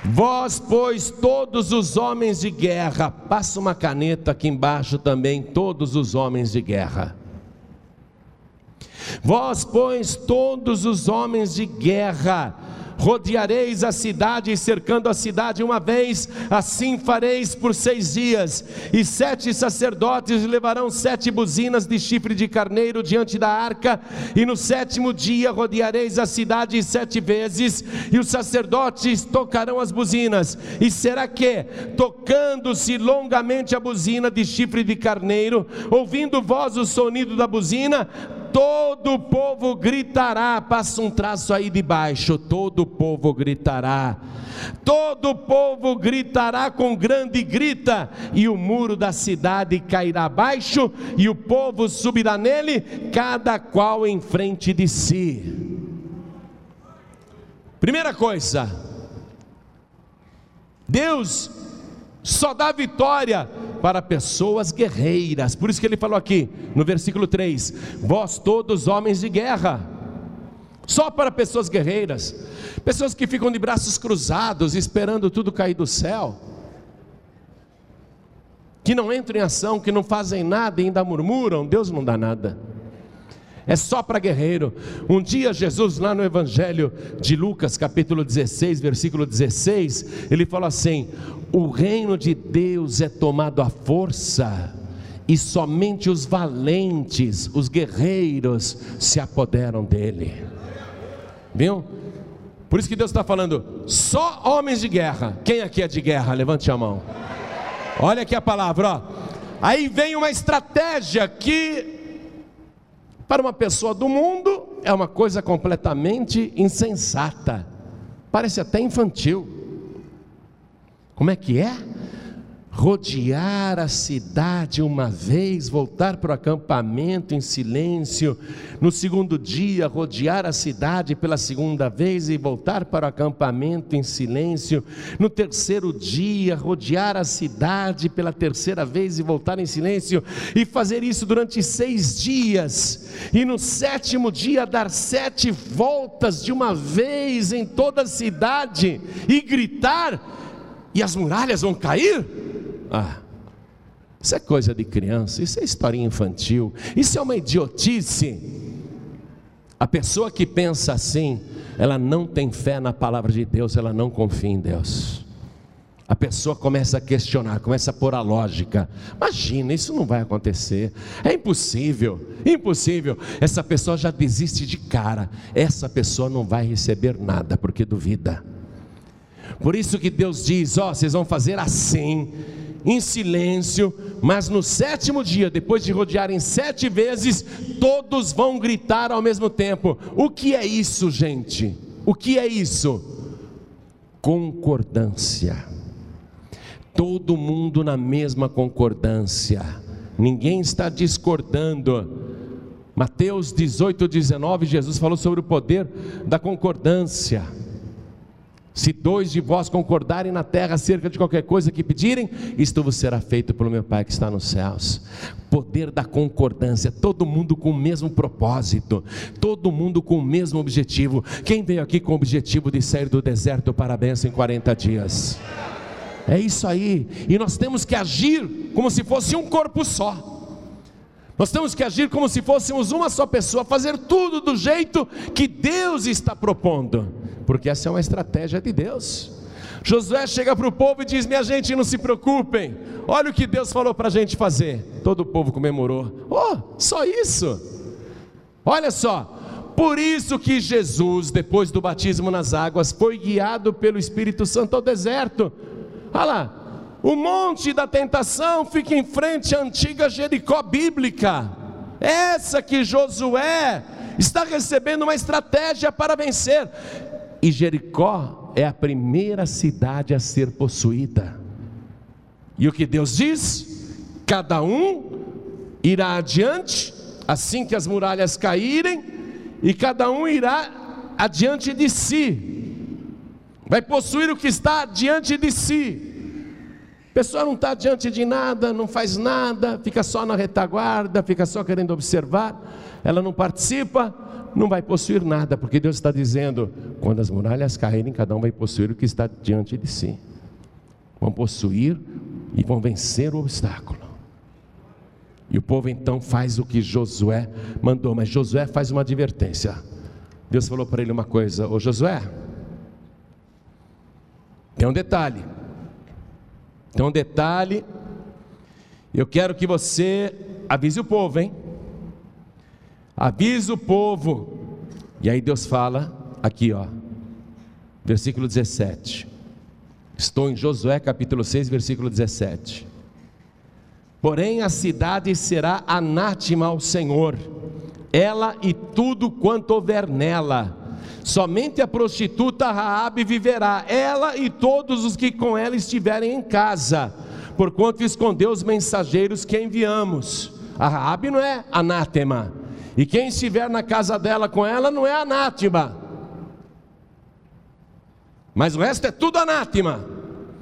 Vós, pois, todos os homens de guerra, passa uma caneta aqui embaixo também, todos os homens de guerra. Vós, pois, todos os homens de guerra, rodeareis a cidade, cercando a cidade uma vez, assim fareis por seis dias, e sete sacerdotes levarão sete buzinas de chifre de carneiro diante da arca, e no sétimo dia rodeareis a cidade sete vezes, e os sacerdotes tocarão as buzinas, e será que, tocando-se longamente a buzina de chifre de carneiro, ouvindo vós o sonido da buzina, todo o povo gritará. Passa um traço aí de baixo. Todo o povo gritará. Todo o povo gritará com grande grita, e o muro da cidade cairá abaixo, e o povo subirá nele, cada qual em frente de si. Primeira coisa, Deus só dá vitória para pessoas guerreiras. Por isso que ele falou aqui no versículo 3: Vós todos homens de guerra. Só para pessoas guerreiras, pessoas que ficam de braços cruzados, esperando tudo cair do céu, que não entram em ação, que não fazem nada e ainda murmuram: Deus não dá nada. É só para guerreiro. Um dia, Jesus, lá no Evangelho de Lucas, capítulo 16, versículo 16, ele fala assim: O reino de Deus é tomado à força, e somente os valentes, os guerreiros, se apoderam dele. Viu? Por isso que Deus está falando, só homens de guerra. Quem aqui é de guerra? Levante a mão. Olha aqui a palavra, ó. Aí vem uma estratégia que, para uma pessoa do mundo, é uma coisa completamente insensata. Parece até infantil. Como é que é? Rodear a cidade uma vez, voltar para o acampamento em silêncio, no segundo dia, rodear a cidade pela segunda vez e voltar para o acampamento em silêncio, no terceiro dia, rodear a cidade pela terceira vez e voltar em silêncio, e fazer isso durante seis dias, e no sétimo dia, dar sete voltas de uma vez em toda a cidade e gritar, e as muralhas vão cair? Ah, isso é coisa de criança, isso é historinha infantil, isso é uma idiotice. A pessoa que pensa assim, ela não tem fé na palavra de Deus, ela não confia em Deus. A pessoa começa a questionar, começa a pôr a lógica. Imagina, isso não vai acontecer. É impossível, impossível. Essa pessoa já desiste de cara. Essa pessoa não vai receber nada porque duvida. Por isso que Deus diz: Ó, oh, vocês vão fazer assim em silêncio, mas no sétimo dia, depois de rodearem sete vezes, todos vão gritar ao mesmo tempo. O que é isso, gente? O que é isso? Concordância. Todo mundo na mesma concordância, ninguém está discordando. Mateus 18, 19, Jesus falou sobre o poder da concordância. Se dois de vós concordarem na terra acerca de qualquer coisa que pedirem, isto vos será feito pelo meu Pai que está nos céus. Poder da concordância, todo mundo com o mesmo propósito, todo mundo com o mesmo objetivo. Quem veio aqui com o objetivo de sair do deserto para a bênção em 40 dias? É isso aí, e nós temos que agir como se fosse um corpo só. Nós temos que agir como se fôssemos uma só pessoa, fazer tudo do jeito que Deus está propondo, porque essa é uma estratégia de Deus. Josué chega para o povo e diz: Minha gente, não se preocupem, olha o que Deus falou para a gente fazer. Todo o povo comemorou: Oh, só isso. Olha só, por isso que Jesus, depois do batismo nas águas, foi guiado pelo Espírito Santo ao deserto. Olha lá, o monte da tentação fica em frente à antiga Jericó bíblica. Essa que Josué está recebendo uma estratégia para vencer. E Jericó é a primeira cidade a ser possuída. E o que Deus diz? Cada um irá adiante, assim que as muralhas caírem, e cada um irá adiante de si. Vai possuir o que está diante de si. Pessoa não está diante de nada, não faz nada, fica só na retaguarda, fica só querendo observar, ela não participa, não vai possuir nada, porque Deus está dizendo: quando as muralhas caírem, cada um vai possuir o que está diante de si. Vão possuir e vão vencer o obstáculo. E o povo então faz o que Josué mandou, mas Josué faz uma advertência. Deus falou para ele uma coisa: Ô Josué, tem um detalhe. Então, detalhe, eu quero que você avise o povo, hein? Avise o povo. E aí Deus fala aqui, ó, versículo 17. Estou em Josué capítulo 6, versículo 17. Porém a cidade será anátema ao Senhor, ela e tudo quanto houver nela Somente a prostituta Raabe viverá, ela e todos os que com ela estiverem em casa, porquanto escondeu os mensageiros que enviamos. A Raabe não é anátema, e quem estiver na casa dela com ela não é anátema. Mas o resto é tudo anátema.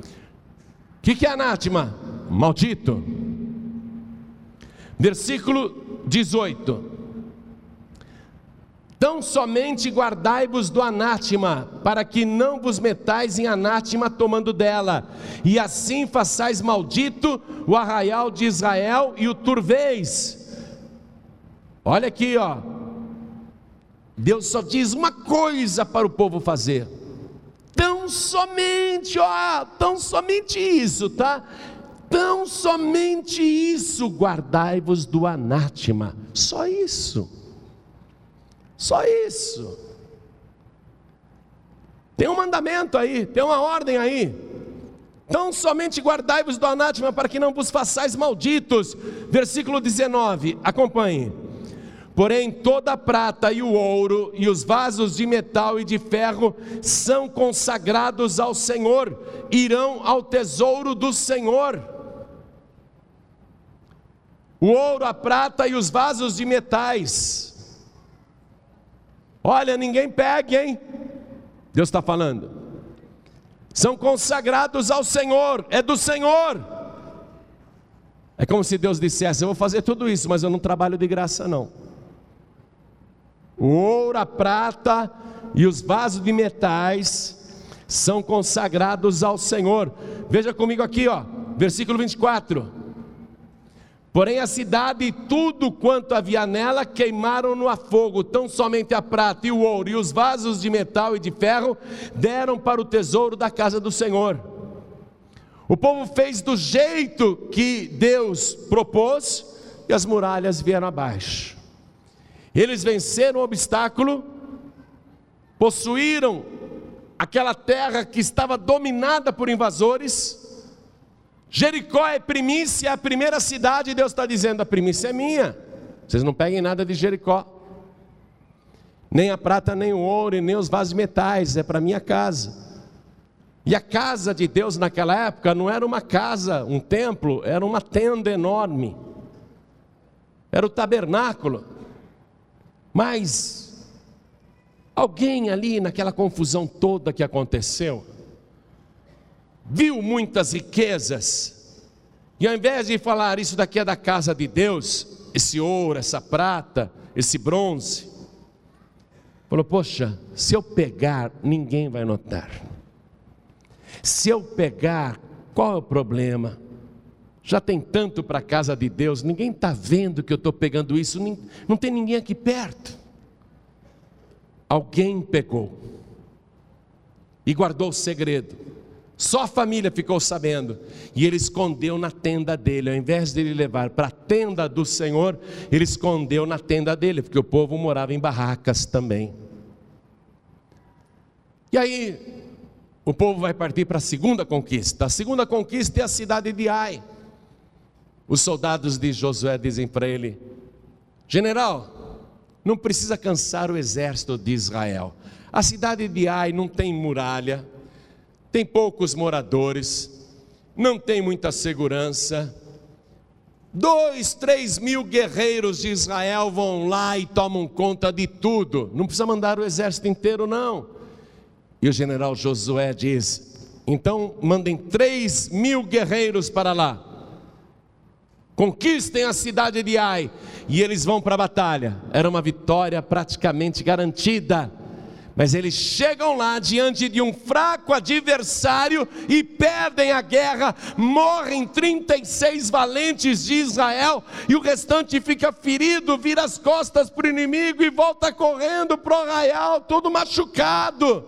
O que, que é anátema? Maldito. Versículo 18 Tão somente guardai-vos do anátema, para que não vos metais em anátema tomando dela, e assim façais maldito o arraial de Israel e o turveis. Olha aqui, ó. Deus só diz uma coisa para o povo fazer. Tão somente, ó, tão somente isso, tá? Tão somente isso guardai-vos do anátema. Só isso. Só isso. Tem um mandamento aí, tem uma ordem aí. Então somente guardai-vos do anátema para que não vos façais malditos. Versículo 19, acompanhe. Porém, toda a prata e o ouro e os vasos de metal e de ferro são consagrados ao Senhor, irão ao tesouro do Senhor. O ouro, a prata e os vasos de metais Olha, ninguém pegue, hein? Deus está falando. São consagrados ao Senhor, é do Senhor. É como se Deus dissesse: Eu vou fazer tudo isso, mas eu não trabalho de graça, não. O ouro, a prata e os vasos de metais são consagrados ao Senhor. Veja comigo aqui, ó, versículo 24. Porém, a cidade e tudo quanto havia nela queimaram-no a fogo, tão somente a prata e o ouro e os vasos de metal e de ferro deram para o tesouro da casa do Senhor. O povo fez do jeito que Deus propôs e as muralhas vieram abaixo. Eles venceram o obstáculo, possuíram aquela terra que estava dominada por invasores Jericó é primícia, é a primeira cidade, Deus está dizendo: a primícia é minha. Vocês não peguem nada de Jericó, nem a prata, nem o ouro, nem os vasos metais, é para minha casa. E a casa de Deus naquela época não era uma casa, um templo, era uma tenda enorme, era o tabernáculo. Mas alguém ali naquela confusão toda que aconteceu, viu muitas riquezas, e ao invés de falar isso daqui é da casa de Deus, esse ouro, essa prata, esse bronze, falou: Poxa, se eu pegar, ninguém vai notar. Se eu pegar, qual é o problema? Já tem tanto para a casa de Deus, ninguém está vendo que eu estou pegando isso, não tem ninguém aqui perto. Alguém pegou e guardou o segredo. Só a família ficou sabendo. E ele escondeu na tenda dele. Ao invés de ele levar para a tenda do Senhor, ele escondeu na tenda dele, porque o povo morava em barracas também. E aí, o povo vai partir para a segunda conquista. A segunda conquista é a cidade de Ai. Os soldados de Josué dizem para ele: General, não precisa cansar o exército de Israel. A cidade de Ai não tem muralha, tem poucos moradores, não tem muita segurança. Dois, três mil guerreiros de Israel vão lá e tomam conta de tudo. Não precisa mandar o exército inteiro, não. E o general Josué diz: então mandem três mil guerreiros para lá. Conquistem a cidade de Ai. E eles vão para a batalha. Era uma vitória praticamente garantida. Mas eles chegam lá diante de um fraco adversário e perdem a guerra, morrem 36 valentes de Israel, e o restante fica ferido, vira as costas para o inimigo e volta correndo para o arraial, todo machucado.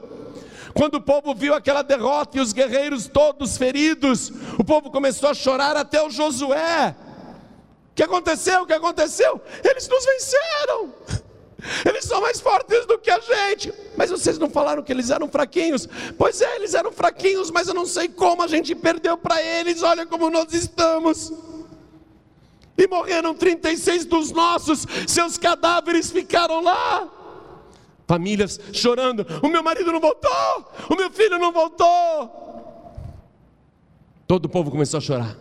Quando o povo viu aquela derrota e os guerreiros todos feridos, o povo começou a chorar até o Josué. O que aconteceu? O que aconteceu? Eles nos venceram. Eles são mais fortes do que a gente. Mas vocês não falaram que eles eram fraquinhos? Pois é, eles eram fraquinhos, mas eu não sei como a gente perdeu para eles. Olha como nós estamos. E morreram 36 dos nossos, seus cadáveres ficaram lá. Famílias chorando: o meu marido não voltou, o meu filho não voltou. Todo o povo começou a chorar.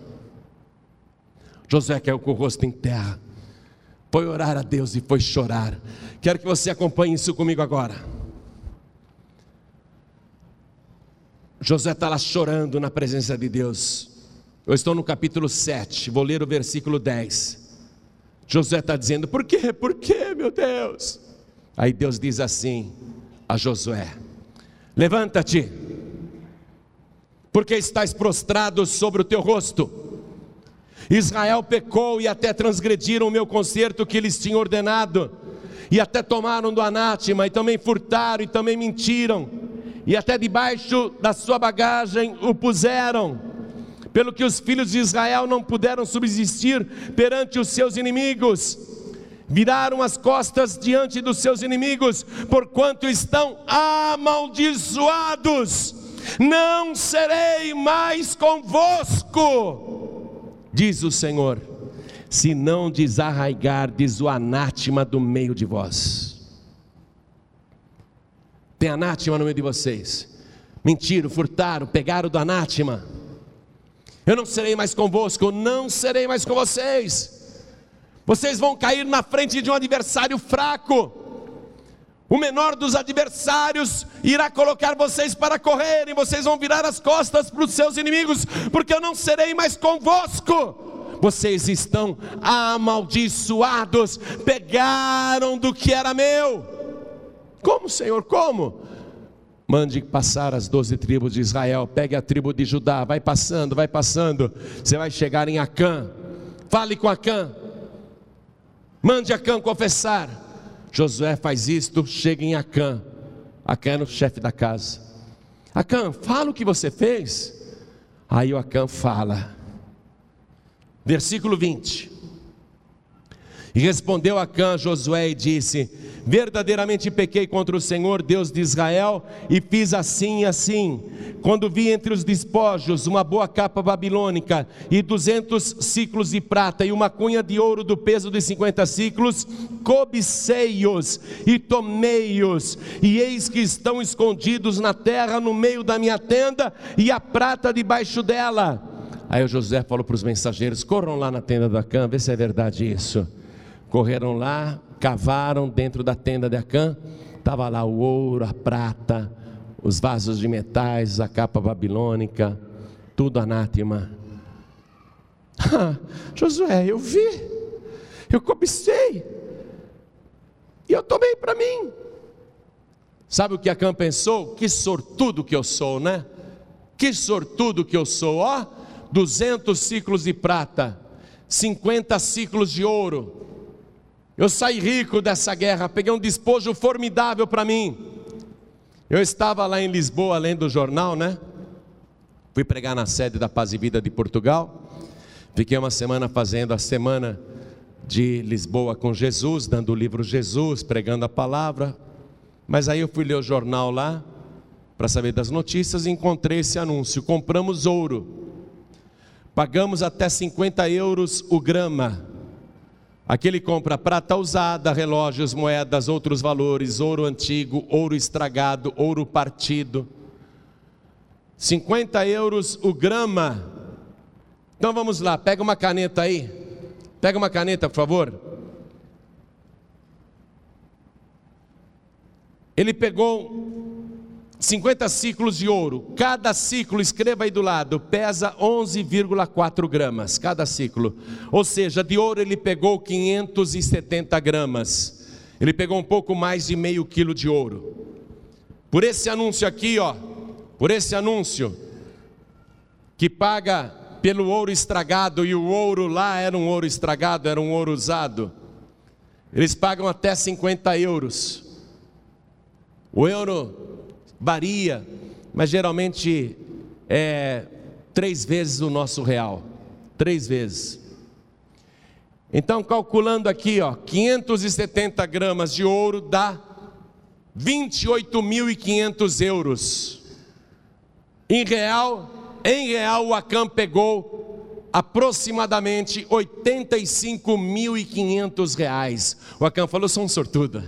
José caiu com o rosto em terra foi orar a Deus e foi chorar. Quero que você acompanhe isso comigo agora. José está lá chorando na presença de Deus. Eu estou no capítulo 7, vou ler o versículo 10. José está dizendo: Por quê? Por quê, meu Deus? Aí Deus diz assim a Josué: Levanta-te, porque estás prostrado sobre o teu rosto. Israel pecou e até transgrediram o meu concerto que eles tinham ordenado, e até tomaram do anátema, e também furtaram, e também mentiram, e até debaixo da sua bagagem o puseram, pelo que os filhos de Israel não puderam subsistir perante os seus inimigos viraram as costas diante dos seus inimigos, porquanto estão amaldiçoados. Não serei mais convosco, diz o Senhor, se não desarraigardes o anátema do meio de vós. Tem anátema no meio de vocês. Mentiram, furtaram, pegaram do anátema. Eu não serei mais convosco, não serei mais com vocês. Vocês vão cair na frente de um adversário fraco. O menor dos adversários irá colocar vocês para correrem, vocês vão virar as costas para os seus inimigos, porque eu não serei mais convosco. Vocês estão amaldiçoados, pegaram do que era meu. Como, Senhor, como? Mande passar as doze tribos de Israel, pegue a tribo de Judá, vai passando, vai passando, você vai chegar em Acã, fale com Acã, Mande Acã confessar. Josué faz isto, chega em Acã. Acã era o chefe da casa. Acã, fala o que você fez. Aí o Acã fala. Versículo 20. E respondeu Acã Josué e disse: Verdadeiramente pequei contra o Senhor, Deus de Israel, e fiz assim e assim. Quando vi entre os despojos uma boa capa babilônica e duzentos ciclos de prata e uma cunha de ouro do peso de cinquenta ciclos, cobicei-os e tomei-os, e eis que estão escondidos na terra no meio da minha tenda e a prata debaixo dela. Aí o José falou para os mensageiros: corram lá na tenda da cama, vê se é verdade isso. Correram lá, cavaram dentro da tenda de Acã, estava lá o ouro, a prata, os vasos de metais, a capa babilônica, tudo anátema. Ah, *laughs* Josué, eu vi, eu cobicei, e eu tomei para mim. Sabe o que Acã pensou? Que sortudo que eu sou, né? Que sortudo que eu sou, ó, 200 ciclos de prata, 50 ciclos de ouro, eu saí rico dessa guerra, peguei um despojo formidável para mim. Eu estava lá em Lisboa lendo o jornal, né? Fui pregar na sede da Paz e Vida de Portugal. Fiquei uma semana fazendo a semana de Lisboa com Jesus, dando o livro Jesus, pregando a palavra. Mas aí eu fui ler o jornal lá para saber das notícias e encontrei esse anúncio: compramos ouro, pagamos até 50 euros o grama Aquele compra prata usada, relógios, moedas, outros valores, ouro antigo, ouro estragado, ouro partido. 50 euros o grama. Então vamos lá, pega uma caneta aí. Pega uma caneta, por favor. Ele pegou 50 ciclos de ouro, cada ciclo, escreva aí do lado, pesa 11,4 gramas, cada ciclo. Ou seja, de ouro ele pegou 570 gramas. Ele pegou um pouco mais de meio quilo de ouro. Por esse anúncio aqui, ó, por esse anúncio, que paga pelo ouro estragado, e o ouro lá era um ouro estragado, era um ouro usado. Eles pagam até 50 euros. O euro varia, mas geralmente é três vezes o nosso real. Três vezes. Então, calculando aqui, ó, 570 gramas de ouro dá 28.500 euros. Em real, em real, o Acam pegou aproximadamente 85.500 reais. O Acam falou, sou um sortudo.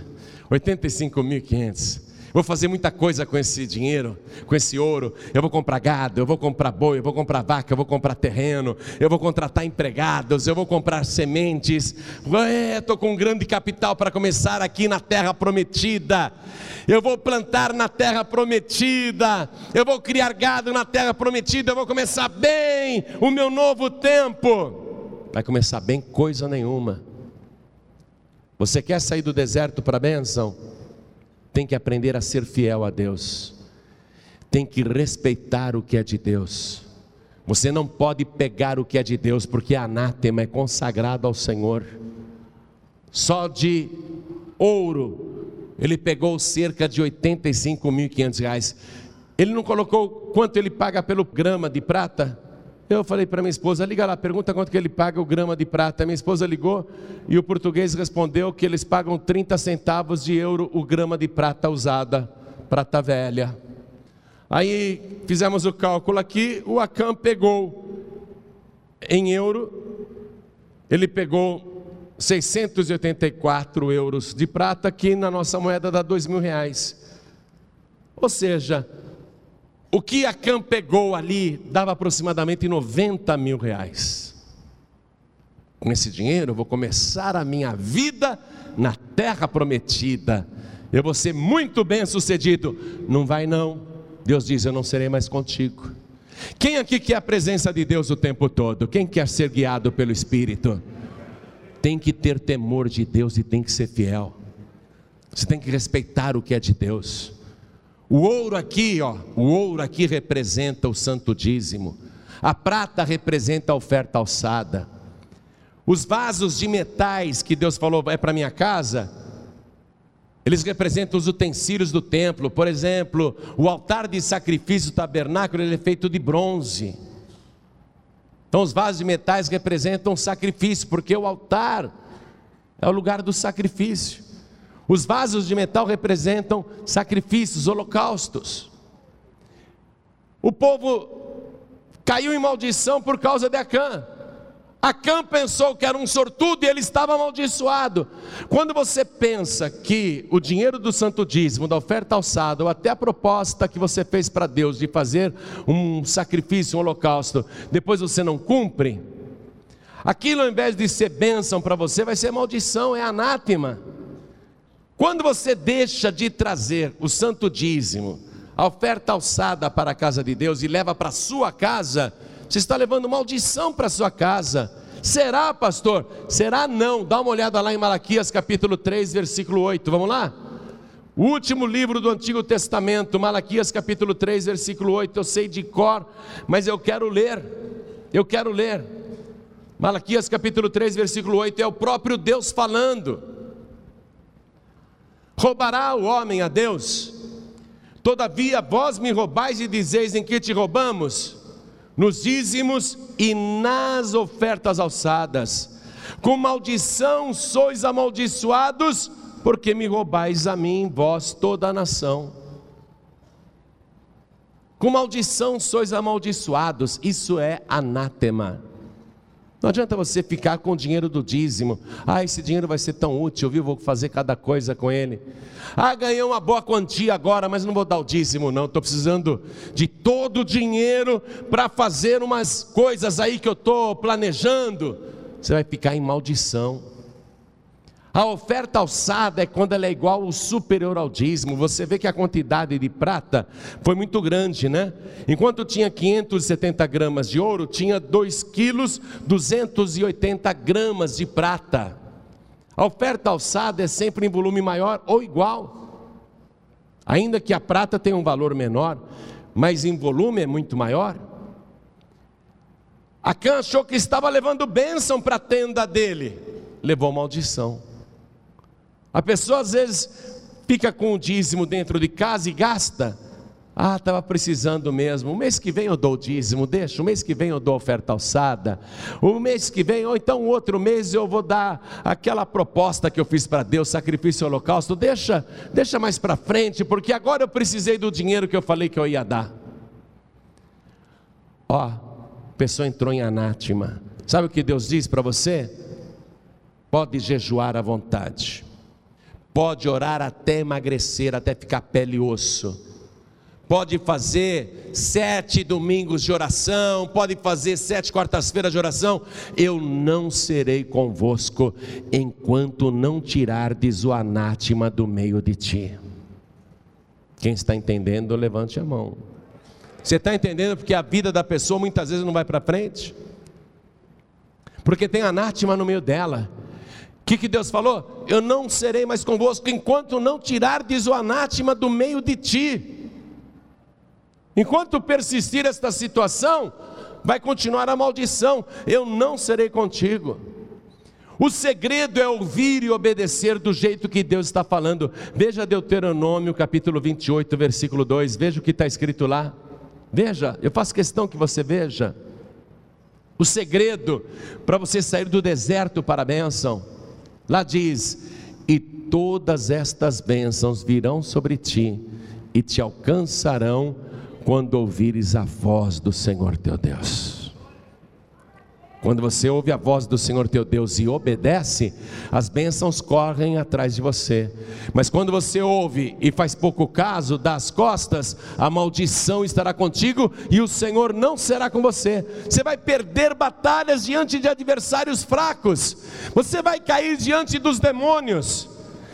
85.500 vou fazer muita coisa com esse dinheiro, com esse ouro. Eu vou comprar gado, eu vou comprar boi, eu vou comprar vaca, eu vou comprar terreno, eu vou contratar empregados, eu vou comprar sementes. Estou com um grande capital para começar aqui na terra prometida. Eu vou plantar na terra prometida. Eu vou criar gado na terra prometida. Eu vou começar bem o meu novo tempo. Vai começar bem coisa nenhuma. Você quer sair do deserto para a bênção? Tem que aprender a ser fiel a Deus, tem que respeitar o que é de Deus. Você não pode pegar o que é de Deus, porque anátema é consagrado ao Senhor. Só de ouro, ele pegou cerca de 85.500 reais. Ele não colocou quanto ele paga pelo grama de prata? Eu falei para minha esposa, liga lá, pergunta quanto que ele paga o grama de prata. Minha esposa ligou e o português respondeu que eles pagam 30 centavos de euro o grama de prata usada, prata velha. Aí fizemos o cálculo aqui, o Acam pegou em euro, ele pegou 684 euros de prata, que na nossa moeda dá dois mil reais. Ou seja, o que a Cam pegou ali dava aproximadamente 90 mil reais. Com esse dinheiro eu vou começar a minha vida na terra prometida. Eu vou ser muito bem sucedido. Não vai não. Deus diz: Eu não serei mais contigo. Quem aqui quer a presença de Deus o tempo todo? Quem quer ser guiado pelo Espírito? Tem que ter temor de Deus e tem que ser fiel. Você tem que respeitar o que é de Deus. O ouro aqui, ó, o ouro aqui representa o santo dízimo. A prata representa a oferta alçada. Os vasos de metais que Deus falou é para minha casa, eles representam os utensílios do templo. Por exemplo, o altar de sacrifício do tabernáculo ele é feito de bronze. Então os vasos de metais representam o sacrifício, porque o altar é o lugar do sacrifício. Os vasos de metal representam sacrifícios, holocaustos. O povo caiu em maldição por causa de Acã. Acã pensou que era um sortudo e ele estava amaldiçoado. Quando você pensa que o dinheiro do santo dízimo, da oferta alçada, ou até a proposta que você fez para Deus de fazer um sacrifício, um holocausto, depois você não cumpre, aquilo ao invés de ser bênção para você, vai ser maldição, é anátema. Quando você deixa de trazer o santo dízimo, a oferta alçada para a casa de Deus e leva para a sua casa, você está levando maldição para a sua casa. Será, pastor? Será não. Dá uma olhada lá em Malaquias capítulo 3, versículo 8. Vamos lá? O último livro do Antigo Testamento, Malaquias capítulo 3, versículo 8. Eu sei de cor, mas eu quero ler. Eu quero ler. Malaquias capítulo 3, versículo 8 é o próprio Deus falando. Roubará o homem a Deus? Todavia vós me roubais e dizeis em que te roubamos? Nos dízimos e nas ofertas alçadas. Com maldição sois amaldiçoados, porque me roubais a mim, vós toda a nação. Com maldição sois amaldiçoados, isso é anátema. Não adianta você ficar com o dinheiro do dízimo. Ah, esse dinheiro vai ser tão útil, viu? Vou fazer cada coisa com ele. Ah, ganhei uma boa quantia agora, mas não vou dar o dízimo, não. Estou precisando de todo o dinheiro para fazer umas coisas aí que eu estou planejando. Você vai ficar em maldição. A oferta alçada é quando ela é igual ou superior ao dízimo. Você vê que a quantidade de prata foi muito grande, né? Enquanto tinha 570 gramas de ouro, tinha 2 quilos 280 gramas de prata. A oferta alçada é sempre em volume maior ou igual. Ainda que a prata tenha um valor menor, mas em volume é muito maior. Acã achou que estava levando bênção para a tenda dele, levou maldição. A pessoa às vezes fica com o dízimo dentro de casa e gasta. Ah, estava precisando mesmo. O mês que vem eu dou o dízimo, deixa. O mês que vem eu dou oferta alçada. O mês que vem, ou então outro mês eu vou dar aquela proposta que eu fiz para Deus, sacrifício holocausto. Deixa, deixa mais para frente, porque agora eu precisei do dinheiro que eu falei que eu ia dar. Ó, a pessoa entrou em anátema. Sabe o que Deus diz para você? Pode jejuar à vontade pode orar até emagrecer, até ficar pele e osso, pode fazer sete domingos de oração, pode fazer sete quartas-feiras de oração, eu não serei convosco enquanto não tirardes o anátema do meio de ti. Quem está entendendo, levante a mão. Você está entendendo porque a vida da pessoa muitas vezes não vai para frente? Porque tem anátema no meio dela. O que, que Deus falou? Eu não serei mais convosco enquanto não tirardes o anátema do meio de ti. Enquanto persistir esta situação, vai continuar a maldição. Eu não serei contigo. O segredo é ouvir e obedecer do jeito que Deus está falando. Veja Deuteronômio capítulo 28, versículo 2. Veja o que está escrito lá. Veja, eu faço questão que você veja. O segredo para você sair do deserto para a bênção. Lá diz: E todas estas bênçãos virão sobre ti e te alcançarão quando ouvires a voz do Senhor teu Deus. Quando você ouve a voz do Senhor teu Deus e obedece, as bênçãos correm atrás de você. Mas quando você ouve e faz pouco caso, dá as costas, a maldição estará contigo e o Senhor não será com você. Você vai perder batalhas diante de adversários fracos. Você vai cair diante dos demônios.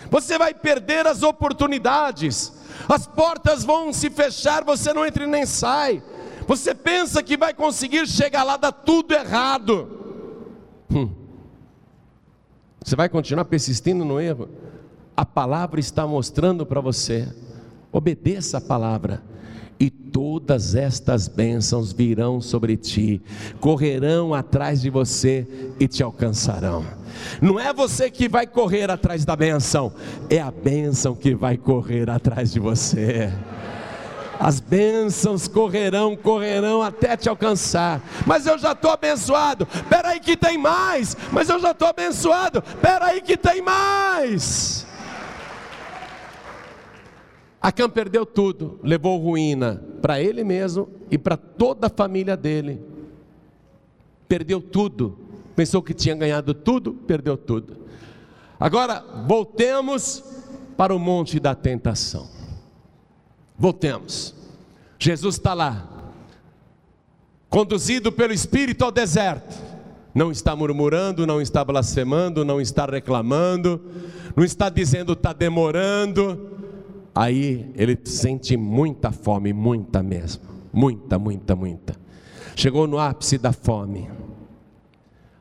Você vai perder as oportunidades. As portas vão se fechar, você não entra e nem sai. Você pensa que vai conseguir chegar lá, dá tudo errado. Hum. Você vai continuar persistindo no erro? A palavra está mostrando para você. Obedeça a palavra e todas estas bênçãos virão sobre ti, correrão atrás de você e te alcançarão. Não é você que vai correr atrás da bênção, é a bênção que vai correr atrás de você as bênçãos correrão, correrão até te alcançar. Mas eu já estou abençoado. Espera aí que tem mais. Mas eu já estou abençoado. Espera aí que tem mais. Acã perdeu tudo, levou ruína para ele mesmo e para toda a família dele. Perdeu tudo. Pensou que tinha ganhado tudo, perdeu tudo. Agora, voltemos para o monte da tentação. Voltemos. Jesus está lá, conduzido pelo Espírito ao deserto. Não está murmurando, não está blasfemando, não está reclamando, não está dizendo está demorando. Aí ele sente muita fome, muita mesmo, muita, muita, muita. Chegou no ápice da fome.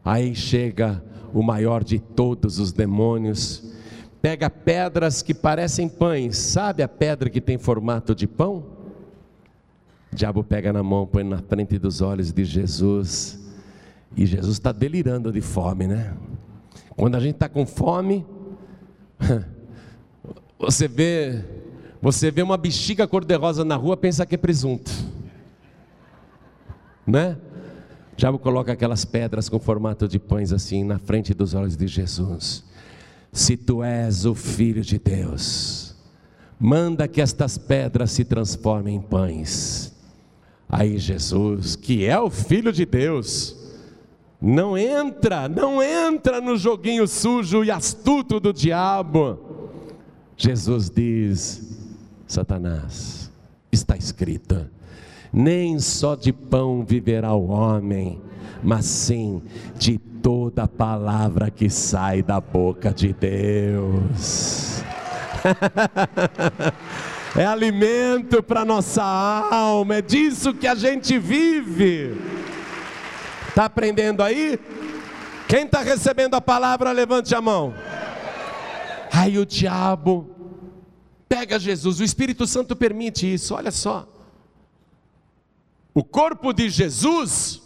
Aí chega o maior de todos os demônios pega pedras que parecem pães, sabe a pedra que tem formato de pão? O diabo pega na mão, põe na frente dos olhos de Jesus, e Jesus está delirando de fome, né? Quando a gente está com fome, *laughs* você vê, você vê uma bexiga cor-de-rosa na rua, pensa que é presunto, né? O diabo coloca aquelas pedras com formato de pães assim na frente dos olhos de Jesus se tu és o filho de Deus, manda que estas pedras se transformem em pães. Aí Jesus, que é o filho de Deus, não entra, não entra no joguinho sujo e astuto do diabo. Jesus diz: Satanás, está escrito: nem só de pão viverá o homem, mas sim de toda palavra que sai da boca de Deus. *laughs* é alimento para nossa alma, é disso que a gente vive. Está aprendendo aí? Quem está recebendo a palavra, levante a mão. Aí o diabo pega Jesus, o Espírito Santo permite isso, olha só. O corpo de Jesus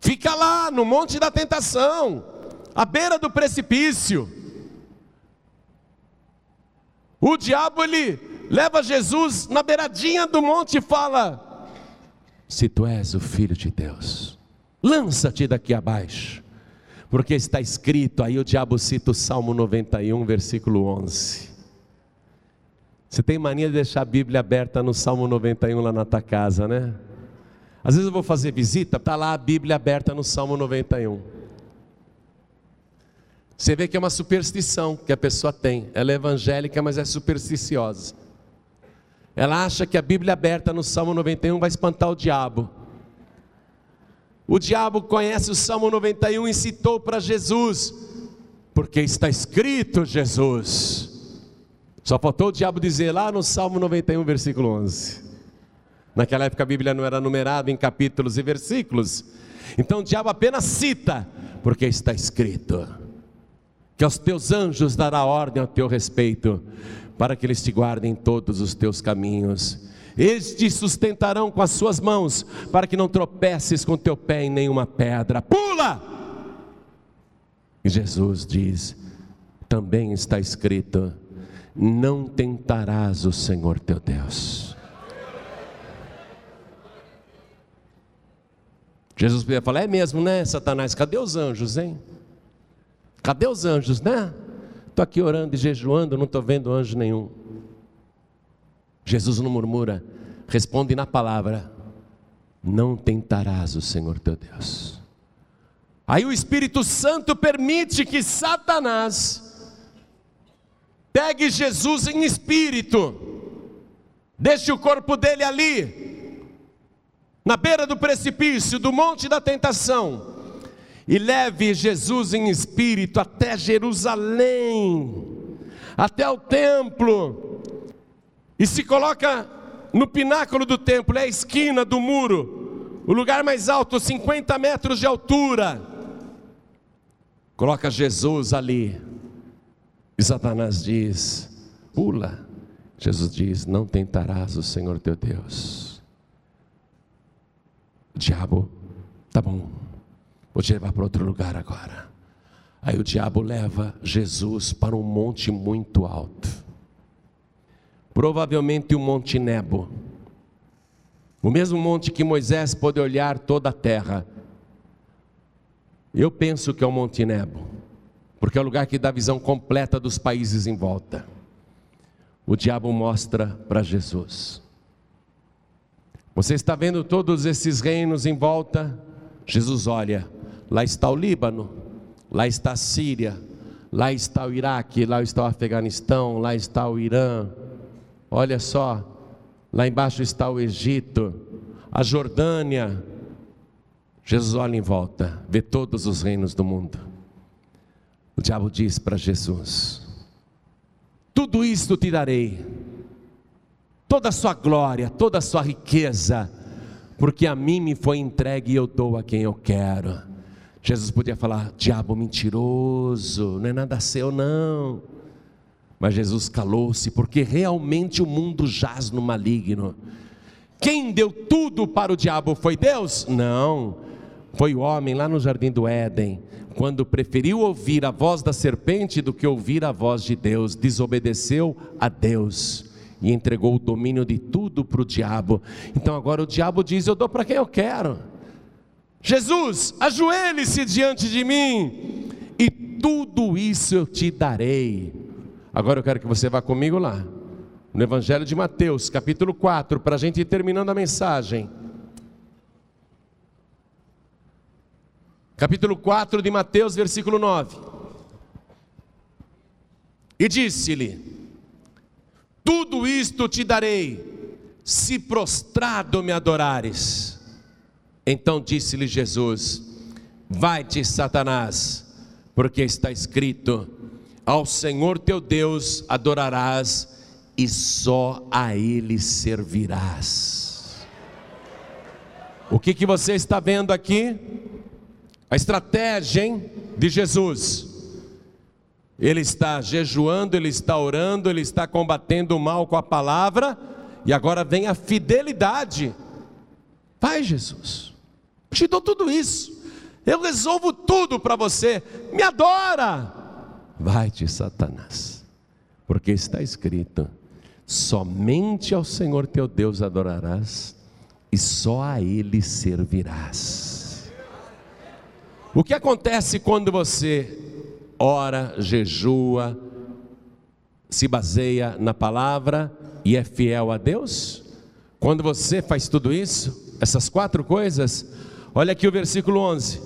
Fica lá no monte da tentação, à beira do precipício. O diabo ele leva Jesus na beiradinha do monte e fala: Se tu és o filho de Deus, lança-te daqui abaixo, porque está escrito, aí o diabo cita o Salmo 91, versículo 11. Você tem mania de deixar a Bíblia aberta no Salmo 91 lá na tua casa, né? Às vezes eu vou fazer visita, está lá a Bíblia aberta no Salmo 91. Você vê que é uma superstição que a pessoa tem. Ela é evangélica, mas é supersticiosa. Ela acha que a Bíblia aberta no Salmo 91 vai espantar o diabo. O diabo conhece o Salmo 91 e citou para Jesus, porque está escrito Jesus. Só faltou o diabo dizer lá no Salmo 91, versículo 11. Naquela época a Bíblia não era numerada em capítulos e versículos. Então o diabo apenas cita, porque está escrito. que aos teus anjos dará ordem a teu respeito, para que eles te guardem todos os teus caminhos. Eles te sustentarão com as suas mãos, para que não tropeces com teu pé em nenhuma pedra. Pula! E Jesus diz: também está escrito: não tentarás o Senhor teu Deus. Jesus podia falar: é mesmo, né, Satanás? Cadê os anjos, hein? Cadê os anjos, né? Estou aqui orando e jejuando, não estou vendo anjo nenhum. Jesus não murmura, responde na palavra: Não tentarás o Senhor teu Deus. Aí o Espírito Santo permite que Satanás pegue Jesus em espírito, deixe o corpo dele ali, na beira do precipício, do monte da tentação, e leve Jesus em espírito até Jerusalém, até o templo, e se coloca no pináculo do templo, é a esquina do muro, o lugar mais alto, 50 metros de altura. Coloca Jesus ali, e Satanás diz: pula. Jesus diz: Não tentarás o Senhor teu Deus. Diabo, tá bom, Vou te levar para outro lugar agora. Aí o diabo leva Jesus para um monte muito alto. Provavelmente o Monte Nebo. O mesmo monte que Moisés pôde olhar toda a terra. Eu penso que é o Monte Nebo, porque é o lugar que dá a visão completa dos países em volta. O diabo mostra para Jesus. Você está vendo todos esses reinos em volta? Jesus olha Lá está o Líbano, lá está a Síria, lá está o Iraque, lá está o Afeganistão, lá está o Irã. Olha só, lá embaixo está o Egito, a Jordânia. Jesus olha em volta, vê todos os reinos do mundo. O diabo diz para Jesus: Tudo isto te darei, toda a sua glória, toda a sua riqueza, porque a mim me foi entregue e eu dou a quem eu quero. Jesus podia falar: diabo mentiroso, não é nada seu, não. Mas Jesus calou-se, porque realmente o mundo jaz no maligno. Quem deu tudo para o diabo foi Deus? Não, foi o homem lá no jardim do Éden, quando preferiu ouvir a voz da serpente do que ouvir a voz de Deus, desobedeceu a Deus e entregou o domínio de tudo para o diabo. Então agora o diabo diz: Eu dou para quem eu quero. Jesus, ajoelhe-se diante de mim, e tudo isso eu te darei. Agora eu quero que você vá comigo lá, no Evangelho de Mateus, capítulo 4, para a gente ir terminando a mensagem. Capítulo 4 de Mateus, versículo 9. E disse-lhe: Tudo isto te darei, se prostrado me adorares. Então disse-lhe Jesus: Vai-te, Satanás, porque está escrito: Ao Senhor teu Deus adorarás e só a Ele servirás. O que, que você está vendo aqui? A estratégia hein, de Jesus. Ele está jejuando, ele está orando, ele está combatendo o mal com a palavra, e agora vem a fidelidade. Vai, Jesus te dou tudo isso, eu resolvo tudo para você, me adora. Vai-te, Satanás, porque está escrito: somente ao Senhor teu Deus adorarás e só a Ele servirás. O que acontece quando você ora, jejua, se baseia na palavra e é fiel a Deus? Quando você faz tudo isso, essas quatro coisas, Olha aqui o versículo 11.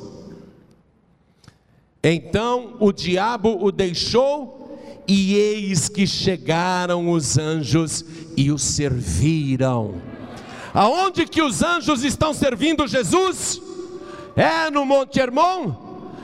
Então o diabo o deixou, e eis que chegaram os anjos e o serviram. Aonde que os anjos estão servindo Jesus? É no Monte Hermon?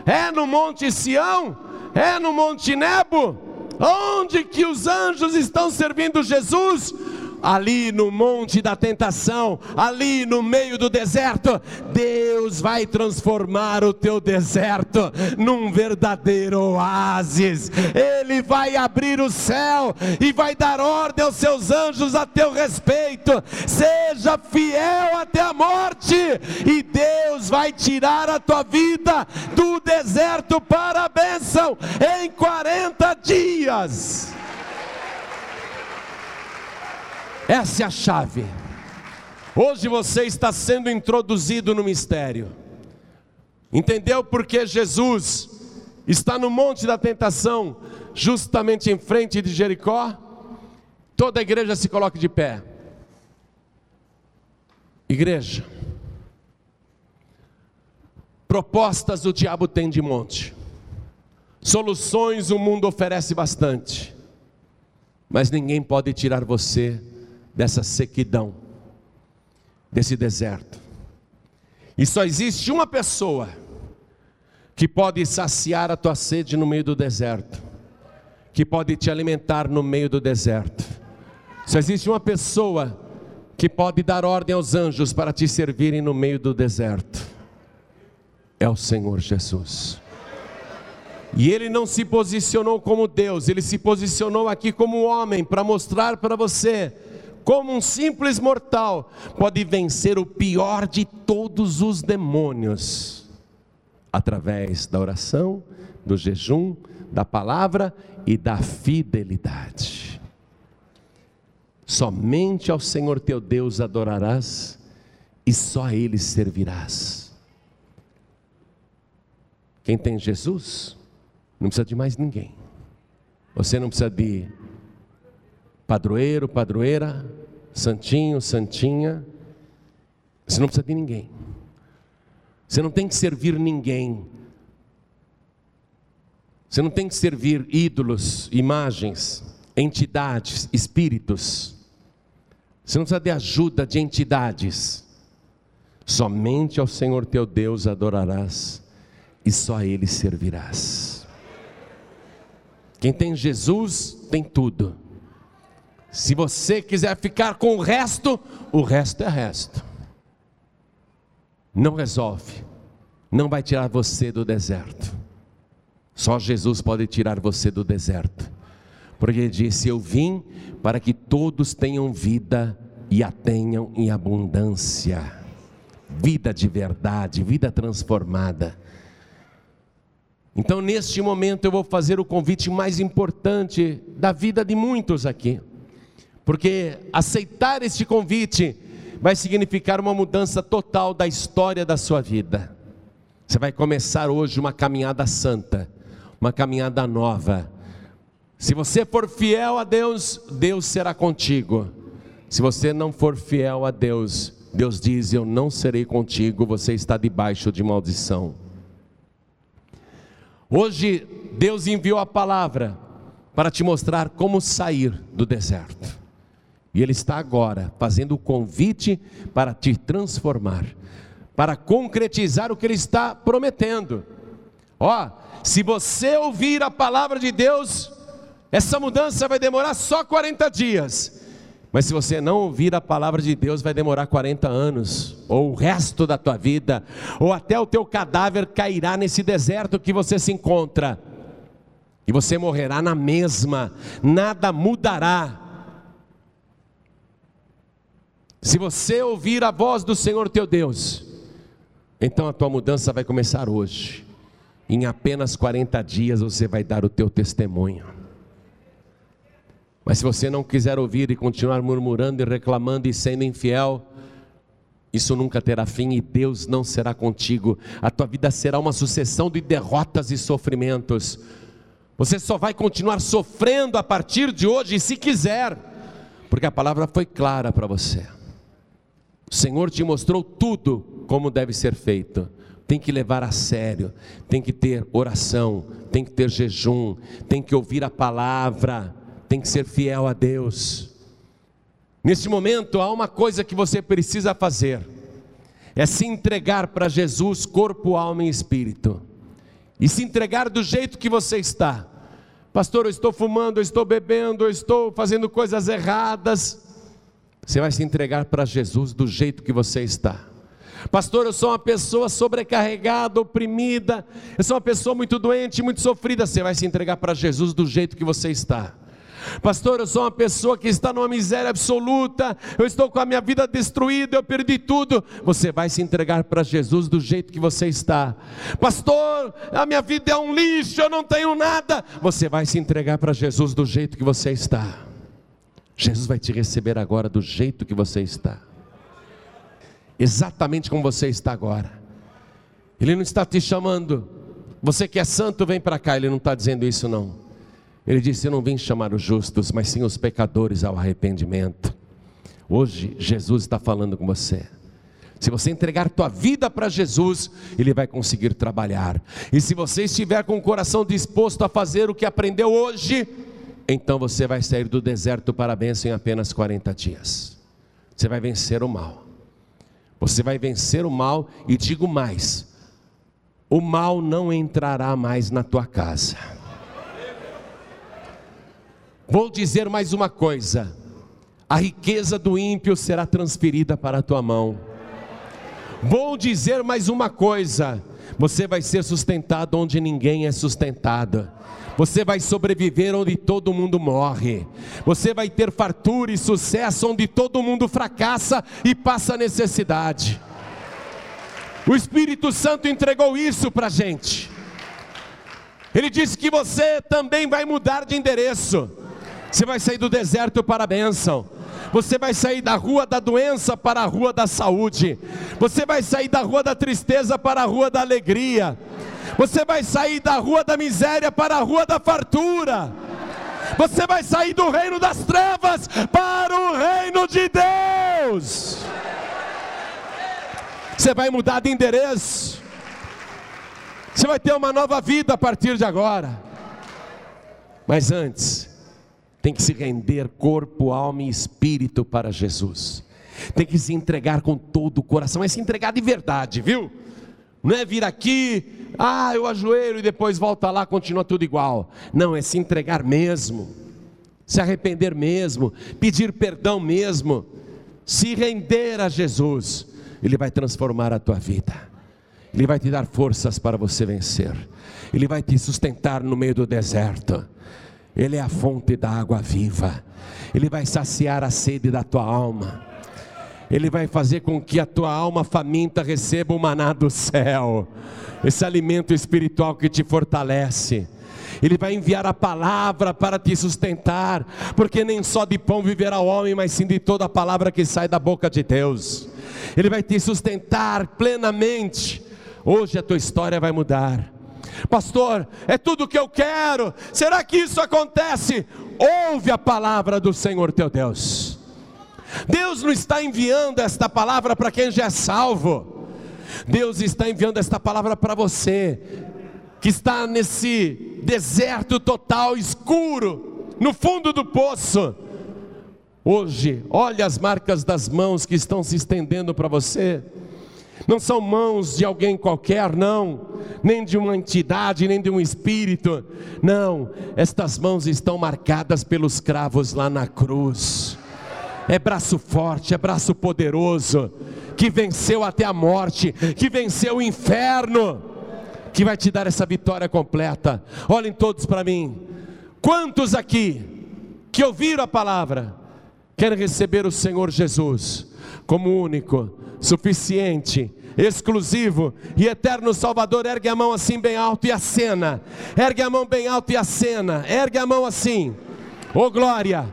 É no Monte Sião? É no Monte Nebo? Onde que os anjos estão servindo Jesus? Ali no monte da tentação, ali no meio do deserto, Deus vai transformar o teu deserto num verdadeiro oásis. Ele vai abrir o céu e vai dar ordem aos seus anjos a teu respeito. Seja fiel até a morte, e Deus vai tirar a tua vida do deserto para a bênção em 40 dias. Essa é a chave. Hoje você está sendo introduzido no mistério. Entendeu porque Jesus está no monte da tentação, justamente em frente de Jericó? Toda a igreja se coloca de pé. Igreja, propostas o diabo tem de monte, soluções o mundo oferece bastante, mas ninguém pode tirar você dessa sequidão, desse deserto. E só existe uma pessoa que pode saciar a tua sede no meio do deserto, que pode te alimentar no meio do deserto. Só existe uma pessoa que pode dar ordem aos anjos para te servirem no meio do deserto. É o Senhor Jesus. E ele não se posicionou como Deus, ele se posicionou aqui como homem para mostrar para você como um simples mortal, pode vencer o pior de todos os demônios, através da oração, do jejum, da palavra e da fidelidade. Somente ao Senhor teu Deus adorarás e só a Ele servirás. Quem tem Jesus, não precisa de mais ninguém. Você não precisa de padroeiro, padroeira, santinho, santinha. Você não precisa de ninguém. Você não tem que servir ninguém. Você não tem que servir ídolos, imagens, entidades, espíritos. Você não precisa de ajuda de entidades. Somente ao Senhor teu Deus adorarás e só a Ele servirás. Quem tem Jesus tem tudo. Se você quiser ficar com o resto, o resto é resto. Não resolve, não vai tirar você do deserto. Só Jesus pode tirar você do deserto, porque Ele disse: Eu vim para que todos tenham vida e a tenham em abundância, vida de verdade, vida transformada. Então, neste momento, eu vou fazer o convite mais importante da vida de muitos aqui porque aceitar este convite vai significar uma mudança total da história da sua vida. Você vai começar hoje uma caminhada santa, uma caminhada nova. Se você for fiel a Deus, Deus será contigo. Se você não for fiel a Deus, Deus diz: Eu não serei contigo, você está debaixo de maldição. Hoje, Deus enviou a palavra para te mostrar como sair do deserto. E Ele está agora fazendo o convite para te transformar, para concretizar o que Ele está prometendo. Ó, se você ouvir a palavra de Deus, essa mudança vai demorar só 40 dias. Mas se você não ouvir a palavra de Deus, vai demorar 40 anos, ou o resto da tua vida, ou até o teu cadáver cairá nesse deserto que você se encontra. E você morrerá na mesma, nada mudará. Se você ouvir a voz do Senhor teu Deus, então a tua mudança vai começar hoje. Em apenas 40 dias você vai dar o teu testemunho. Mas se você não quiser ouvir e continuar murmurando e reclamando e sendo infiel, isso nunca terá fim e Deus não será contigo. A tua vida será uma sucessão de derrotas e sofrimentos. Você só vai continuar sofrendo a partir de hoje, se quiser, porque a palavra foi clara para você. O Senhor te mostrou tudo como deve ser feito. Tem que levar a sério, tem que ter oração, tem que ter jejum, tem que ouvir a palavra, tem que ser fiel a Deus. Nesse momento há uma coisa que você precisa fazer: é se entregar para Jesus, corpo, alma e espírito, e se entregar do jeito que você está. Pastor, eu estou fumando, eu estou bebendo, eu estou fazendo coisas erradas. Você vai se entregar para Jesus do jeito que você está. Pastor, eu sou uma pessoa sobrecarregada, oprimida, eu sou uma pessoa muito doente, muito sofrida. Você vai se entregar para Jesus do jeito que você está. Pastor, eu sou uma pessoa que está numa miséria absoluta, eu estou com a minha vida destruída, eu perdi tudo. Você vai se entregar para Jesus do jeito que você está. Pastor, a minha vida é um lixo, eu não tenho nada. Você vai se entregar para Jesus do jeito que você está. Jesus vai te receber agora do jeito que você está exatamente como você está agora. Ele não está te chamando, você que é santo, vem para cá. Ele não está dizendo isso, não. Ele disse: Eu não vim chamar os justos, mas sim os pecadores ao arrependimento. Hoje, Jesus está falando com você. Se você entregar tua vida para Jesus, Ele vai conseguir trabalhar. E se você estiver com o coração disposto a fazer o que aprendeu hoje, então você vai sair do deserto para a bênção em apenas 40 dias. Você vai vencer o mal. Você vai vencer o mal e digo mais: o mal não entrará mais na tua casa. Vou dizer mais uma coisa: a riqueza do ímpio será transferida para a tua mão. Vou dizer mais uma coisa: você vai ser sustentado onde ninguém é sustentado. Você vai sobreviver onde todo mundo morre. Você vai ter fartura e sucesso onde todo mundo fracassa e passa necessidade. O Espírito Santo entregou isso para a gente. Ele disse que você também vai mudar de endereço. Você vai sair do deserto para a bênção. Você vai sair da rua da doença para a rua da saúde. Você vai sair da rua da tristeza para a rua da alegria. Você vai sair da rua da miséria para a rua da fartura. Você vai sair do reino das trevas para o reino de Deus. Você vai mudar de endereço. Você vai ter uma nova vida a partir de agora. Mas antes, tem que se render corpo, alma e espírito para Jesus. Tem que se entregar com todo o coração, é se entregar de verdade, viu? Não é vir aqui, ah, eu ajoelho e depois volta lá, continua tudo igual. Não, é se entregar mesmo, se arrepender mesmo, pedir perdão mesmo, se render a Jesus. Ele vai transformar a tua vida, Ele vai te dar forças para você vencer, Ele vai te sustentar no meio do deserto. Ele é a fonte da água viva, Ele vai saciar a sede da tua alma. Ele vai fazer com que a tua alma faminta receba o maná do céu, esse alimento espiritual que te fortalece. Ele vai enviar a palavra para te sustentar, porque nem só de pão viverá o homem, mas sim de toda a palavra que sai da boca de Deus. Ele vai te sustentar plenamente. Hoje a tua história vai mudar. Pastor, é tudo que eu quero. Será que isso acontece? Ouve a palavra do Senhor teu Deus. Deus não está enviando esta palavra para quem já é salvo. Deus está enviando esta palavra para você, que está nesse deserto total, escuro, no fundo do poço. Hoje, olha as marcas das mãos que estão se estendendo para você. Não são mãos de alguém qualquer, não, nem de uma entidade, nem de um espírito. Não, estas mãos estão marcadas pelos cravos lá na cruz é braço forte, é braço poderoso, que venceu até a morte, que venceu o inferno, que vai te dar essa vitória completa. Olhem todos para mim. Quantos aqui que ouviram a palavra querem receber o Senhor Jesus como único, suficiente, exclusivo e eterno Salvador? Ergue a mão assim bem alto e acena. Ergue a mão bem alto e acena. Ergue a mão assim. Oh glória!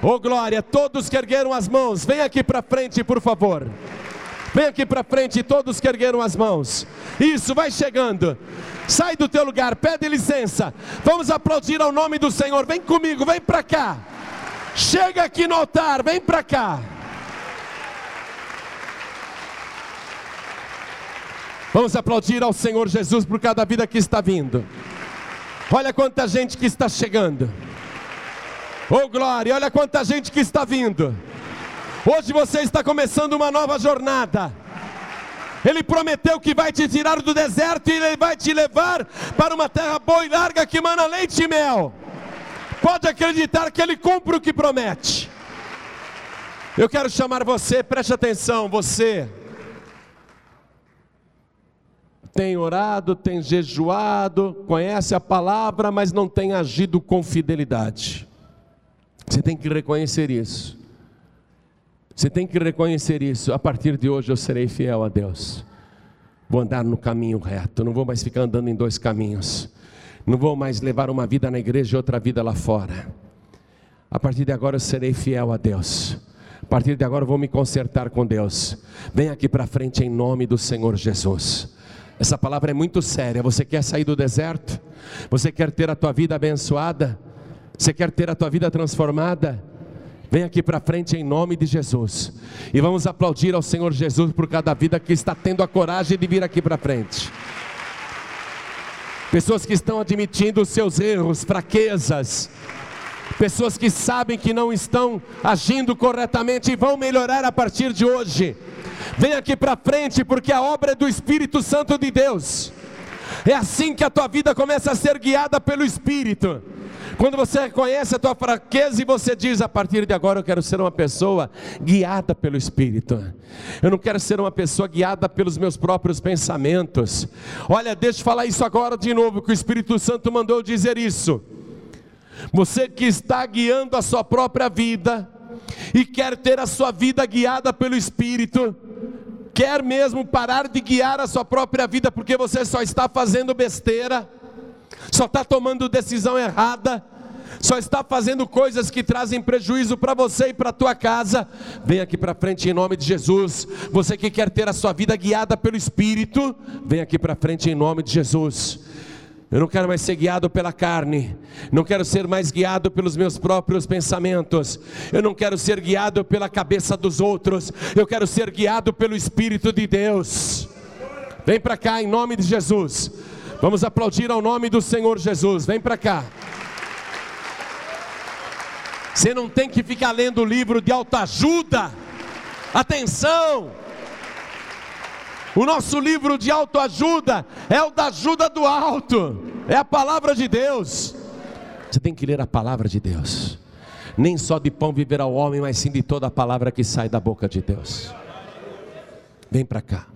Oh glória, todos que ergueram as mãos, vem aqui para frente, por favor. Vem aqui para frente, todos que ergueram as mãos. Isso, vai chegando. Sai do teu lugar, pede licença. Vamos aplaudir ao nome do Senhor. Vem comigo, vem para cá. Chega aqui no altar, vem para cá. Vamos aplaudir ao Senhor Jesus por cada vida que está vindo. Olha quanta gente que está chegando. Oh glória, olha quanta gente que está vindo. Hoje você está começando uma nova jornada. Ele prometeu que vai te tirar do deserto e ele vai te levar para uma terra boa e larga que mana leite e mel. Pode acreditar que ele cumpre o que promete. Eu quero chamar você, preste atenção, você tem orado, tem jejuado, conhece a palavra, mas não tem agido com fidelidade. Você tem que reconhecer isso. Você tem que reconhecer isso. A partir de hoje eu serei fiel a Deus. Vou andar no caminho reto, não vou mais ficar andando em dois caminhos. Não vou mais levar uma vida na igreja e outra vida lá fora. A partir de agora eu serei fiel a Deus. A partir de agora eu vou me consertar com Deus. Vem aqui para frente em nome do Senhor Jesus. Essa palavra é muito séria. Você quer sair do deserto? Você quer ter a tua vida abençoada? Você quer ter a tua vida transformada? Vem aqui para frente em nome de Jesus. E vamos aplaudir ao Senhor Jesus por cada vida que está tendo a coragem de vir aqui para frente. Pessoas que estão admitindo os seus erros, fraquezas, pessoas que sabem que não estão agindo corretamente e vão melhorar a partir de hoje. Vem aqui para frente, porque a obra é do Espírito Santo de Deus. É assim que a tua vida começa a ser guiada pelo Espírito. Quando você reconhece a tua fraqueza e você diz: a partir de agora eu quero ser uma pessoa guiada pelo Espírito. Eu não quero ser uma pessoa guiada pelos meus próprios pensamentos. Olha, deixa eu falar isso agora de novo, que o Espírito Santo mandou dizer isso. Você que está guiando a sua própria vida e quer ter a sua vida guiada pelo Espírito, quer mesmo parar de guiar a sua própria vida porque você só está fazendo besteira, só está tomando decisão errada, só está fazendo coisas que trazem prejuízo para você e para a tua casa, vem aqui para frente em nome de Jesus. Você que quer ter a sua vida guiada pelo Espírito, vem aqui para frente em nome de Jesus. Eu não quero mais ser guiado pela carne, não quero ser mais guiado pelos meus próprios pensamentos, eu não quero ser guiado pela cabeça dos outros, eu quero ser guiado pelo Espírito de Deus. Vem para cá em nome de Jesus, vamos aplaudir ao nome do Senhor Jesus, vem para cá. Você não tem que ficar lendo o livro de autoajuda, atenção! O nosso livro de autoajuda é o da ajuda do alto, é a palavra de Deus. Você tem que ler a palavra de Deus. Nem só de pão viverá o homem, mas sim de toda a palavra que sai da boca de Deus. Vem para cá,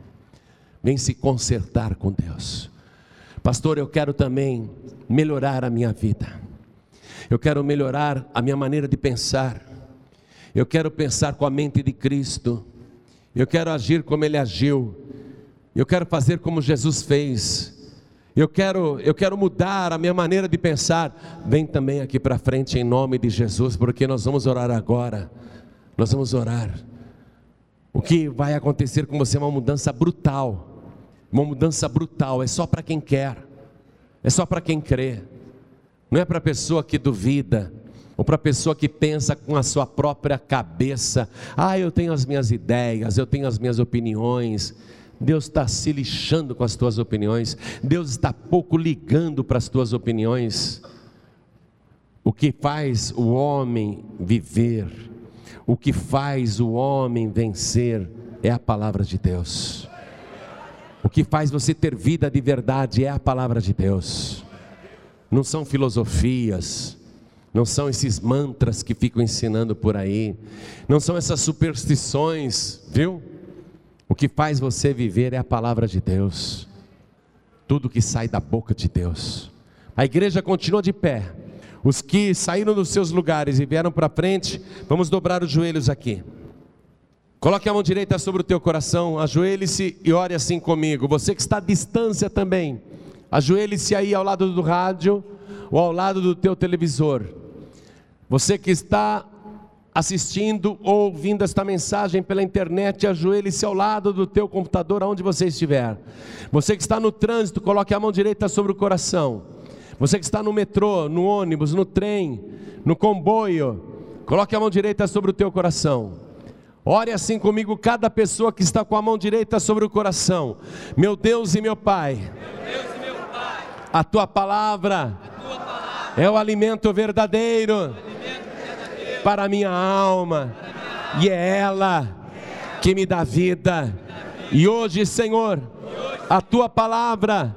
vem se consertar com Deus. Pastor, eu quero também melhorar a minha vida. Eu quero melhorar a minha maneira de pensar. Eu quero pensar com a mente de Cristo. Eu quero agir como Ele agiu. Eu quero fazer como Jesus fez. Eu quero, eu quero mudar a minha maneira de pensar. Vem também aqui para frente em nome de Jesus, porque nós vamos orar agora. Nós vamos orar. O que vai acontecer com você é uma mudança brutal. Uma mudança brutal, é só para quem quer. É só para quem crê. Não é para a pessoa que duvida, ou para a pessoa que pensa com a sua própria cabeça: ah, eu tenho as minhas ideias, eu tenho as minhas opiniões. Deus está se lixando com as tuas opiniões, Deus está pouco ligando para as tuas opiniões. O que faz o homem viver, o que faz o homem vencer é a palavra de Deus. O que faz você ter vida de verdade é a palavra de Deus. Não são filosofias, não são esses mantras que ficam ensinando por aí, não são essas superstições, viu? O que faz você viver é a palavra de Deus. Tudo que sai da boca de Deus. A igreja continua de pé. Os que saíram dos seus lugares e vieram para frente, vamos dobrar os joelhos aqui. Coloque a mão direita sobre o teu coração, ajoelhe-se e ore assim comigo. Você que está à distância também, ajoelhe-se aí ao lado do rádio ou ao lado do teu televisor. Você que está assistindo ou ouvindo esta mensagem pela internet, ajoelhe-se ao lado do teu computador, aonde você estiver. Você que está no trânsito, coloque a mão direita sobre o coração. Você que está no metrô, no ônibus, no trem, no comboio, coloque a mão direita sobre o teu coração. Ore assim comigo, cada pessoa que está com a mão direita sobre o coração. Meu Deus e meu Pai, meu e meu pai a, tua palavra, a tua palavra é o alimento verdadeiro para a minha alma, e é ela que me dá vida. E hoje, Senhor, a tua palavra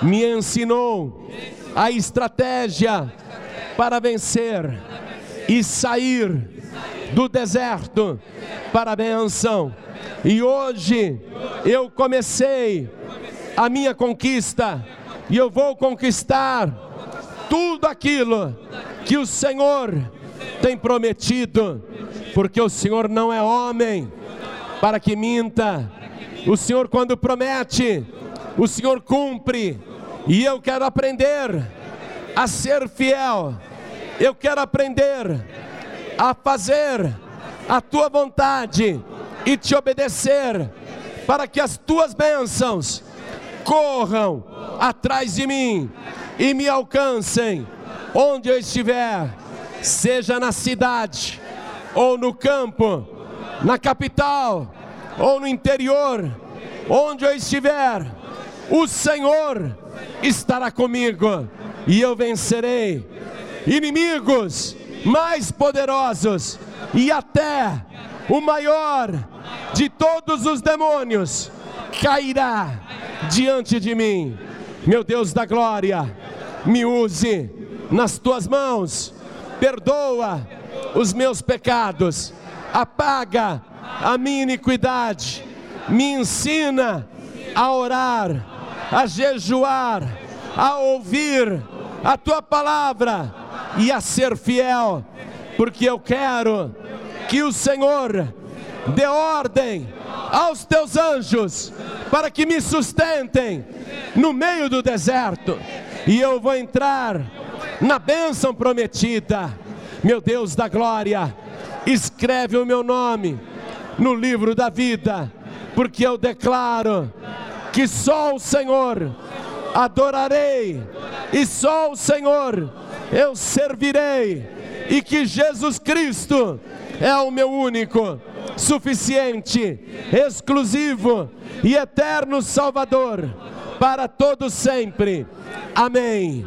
me ensinou a estratégia para vencer e sair do deserto para a benção. E hoje eu comecei a minha conquista e eu vou conquistar tudo aquilo que o Senhor tem prometido, porque o Senhor não é homem para que minta. O Senhor, quando promete, o Senhor cumpre. E eu quero aprender a ser fiel. Eu quero aprender a fazer a tua vontade e te obedecer, para que as tuas bênçãos corram atrás de mim e me alcancem. Onde eu estiver, seja na cidade ou no campo, na capital ou no interior, onde eu estiver, o Senhor estará comigo e eu vencerei inimigos mais poderosos e até o maior de todos os demônios cairá diante de mim. Meu Deus da glória, me use nas tuas mãos, perdoa os meus pecados, apaga a minha iniquidade, me ensina a orar, a jejuar, a ouvir a tua palavra e a ser fiel, porque eu quero que o Senhor dê ordem aos teus anjos para que me sustentem no meio do deserto, e eu vou entrar na bênção prometida. Meu Deus da glória, escreve o meu nome no livro da vida, porque eu declaro que só o Senhor adorarei, e só o Senhor eu servirei, e que Jesus Cristo é o meu único, suficiente, exclusivo e eterno Salvador para todos sempre. Amém.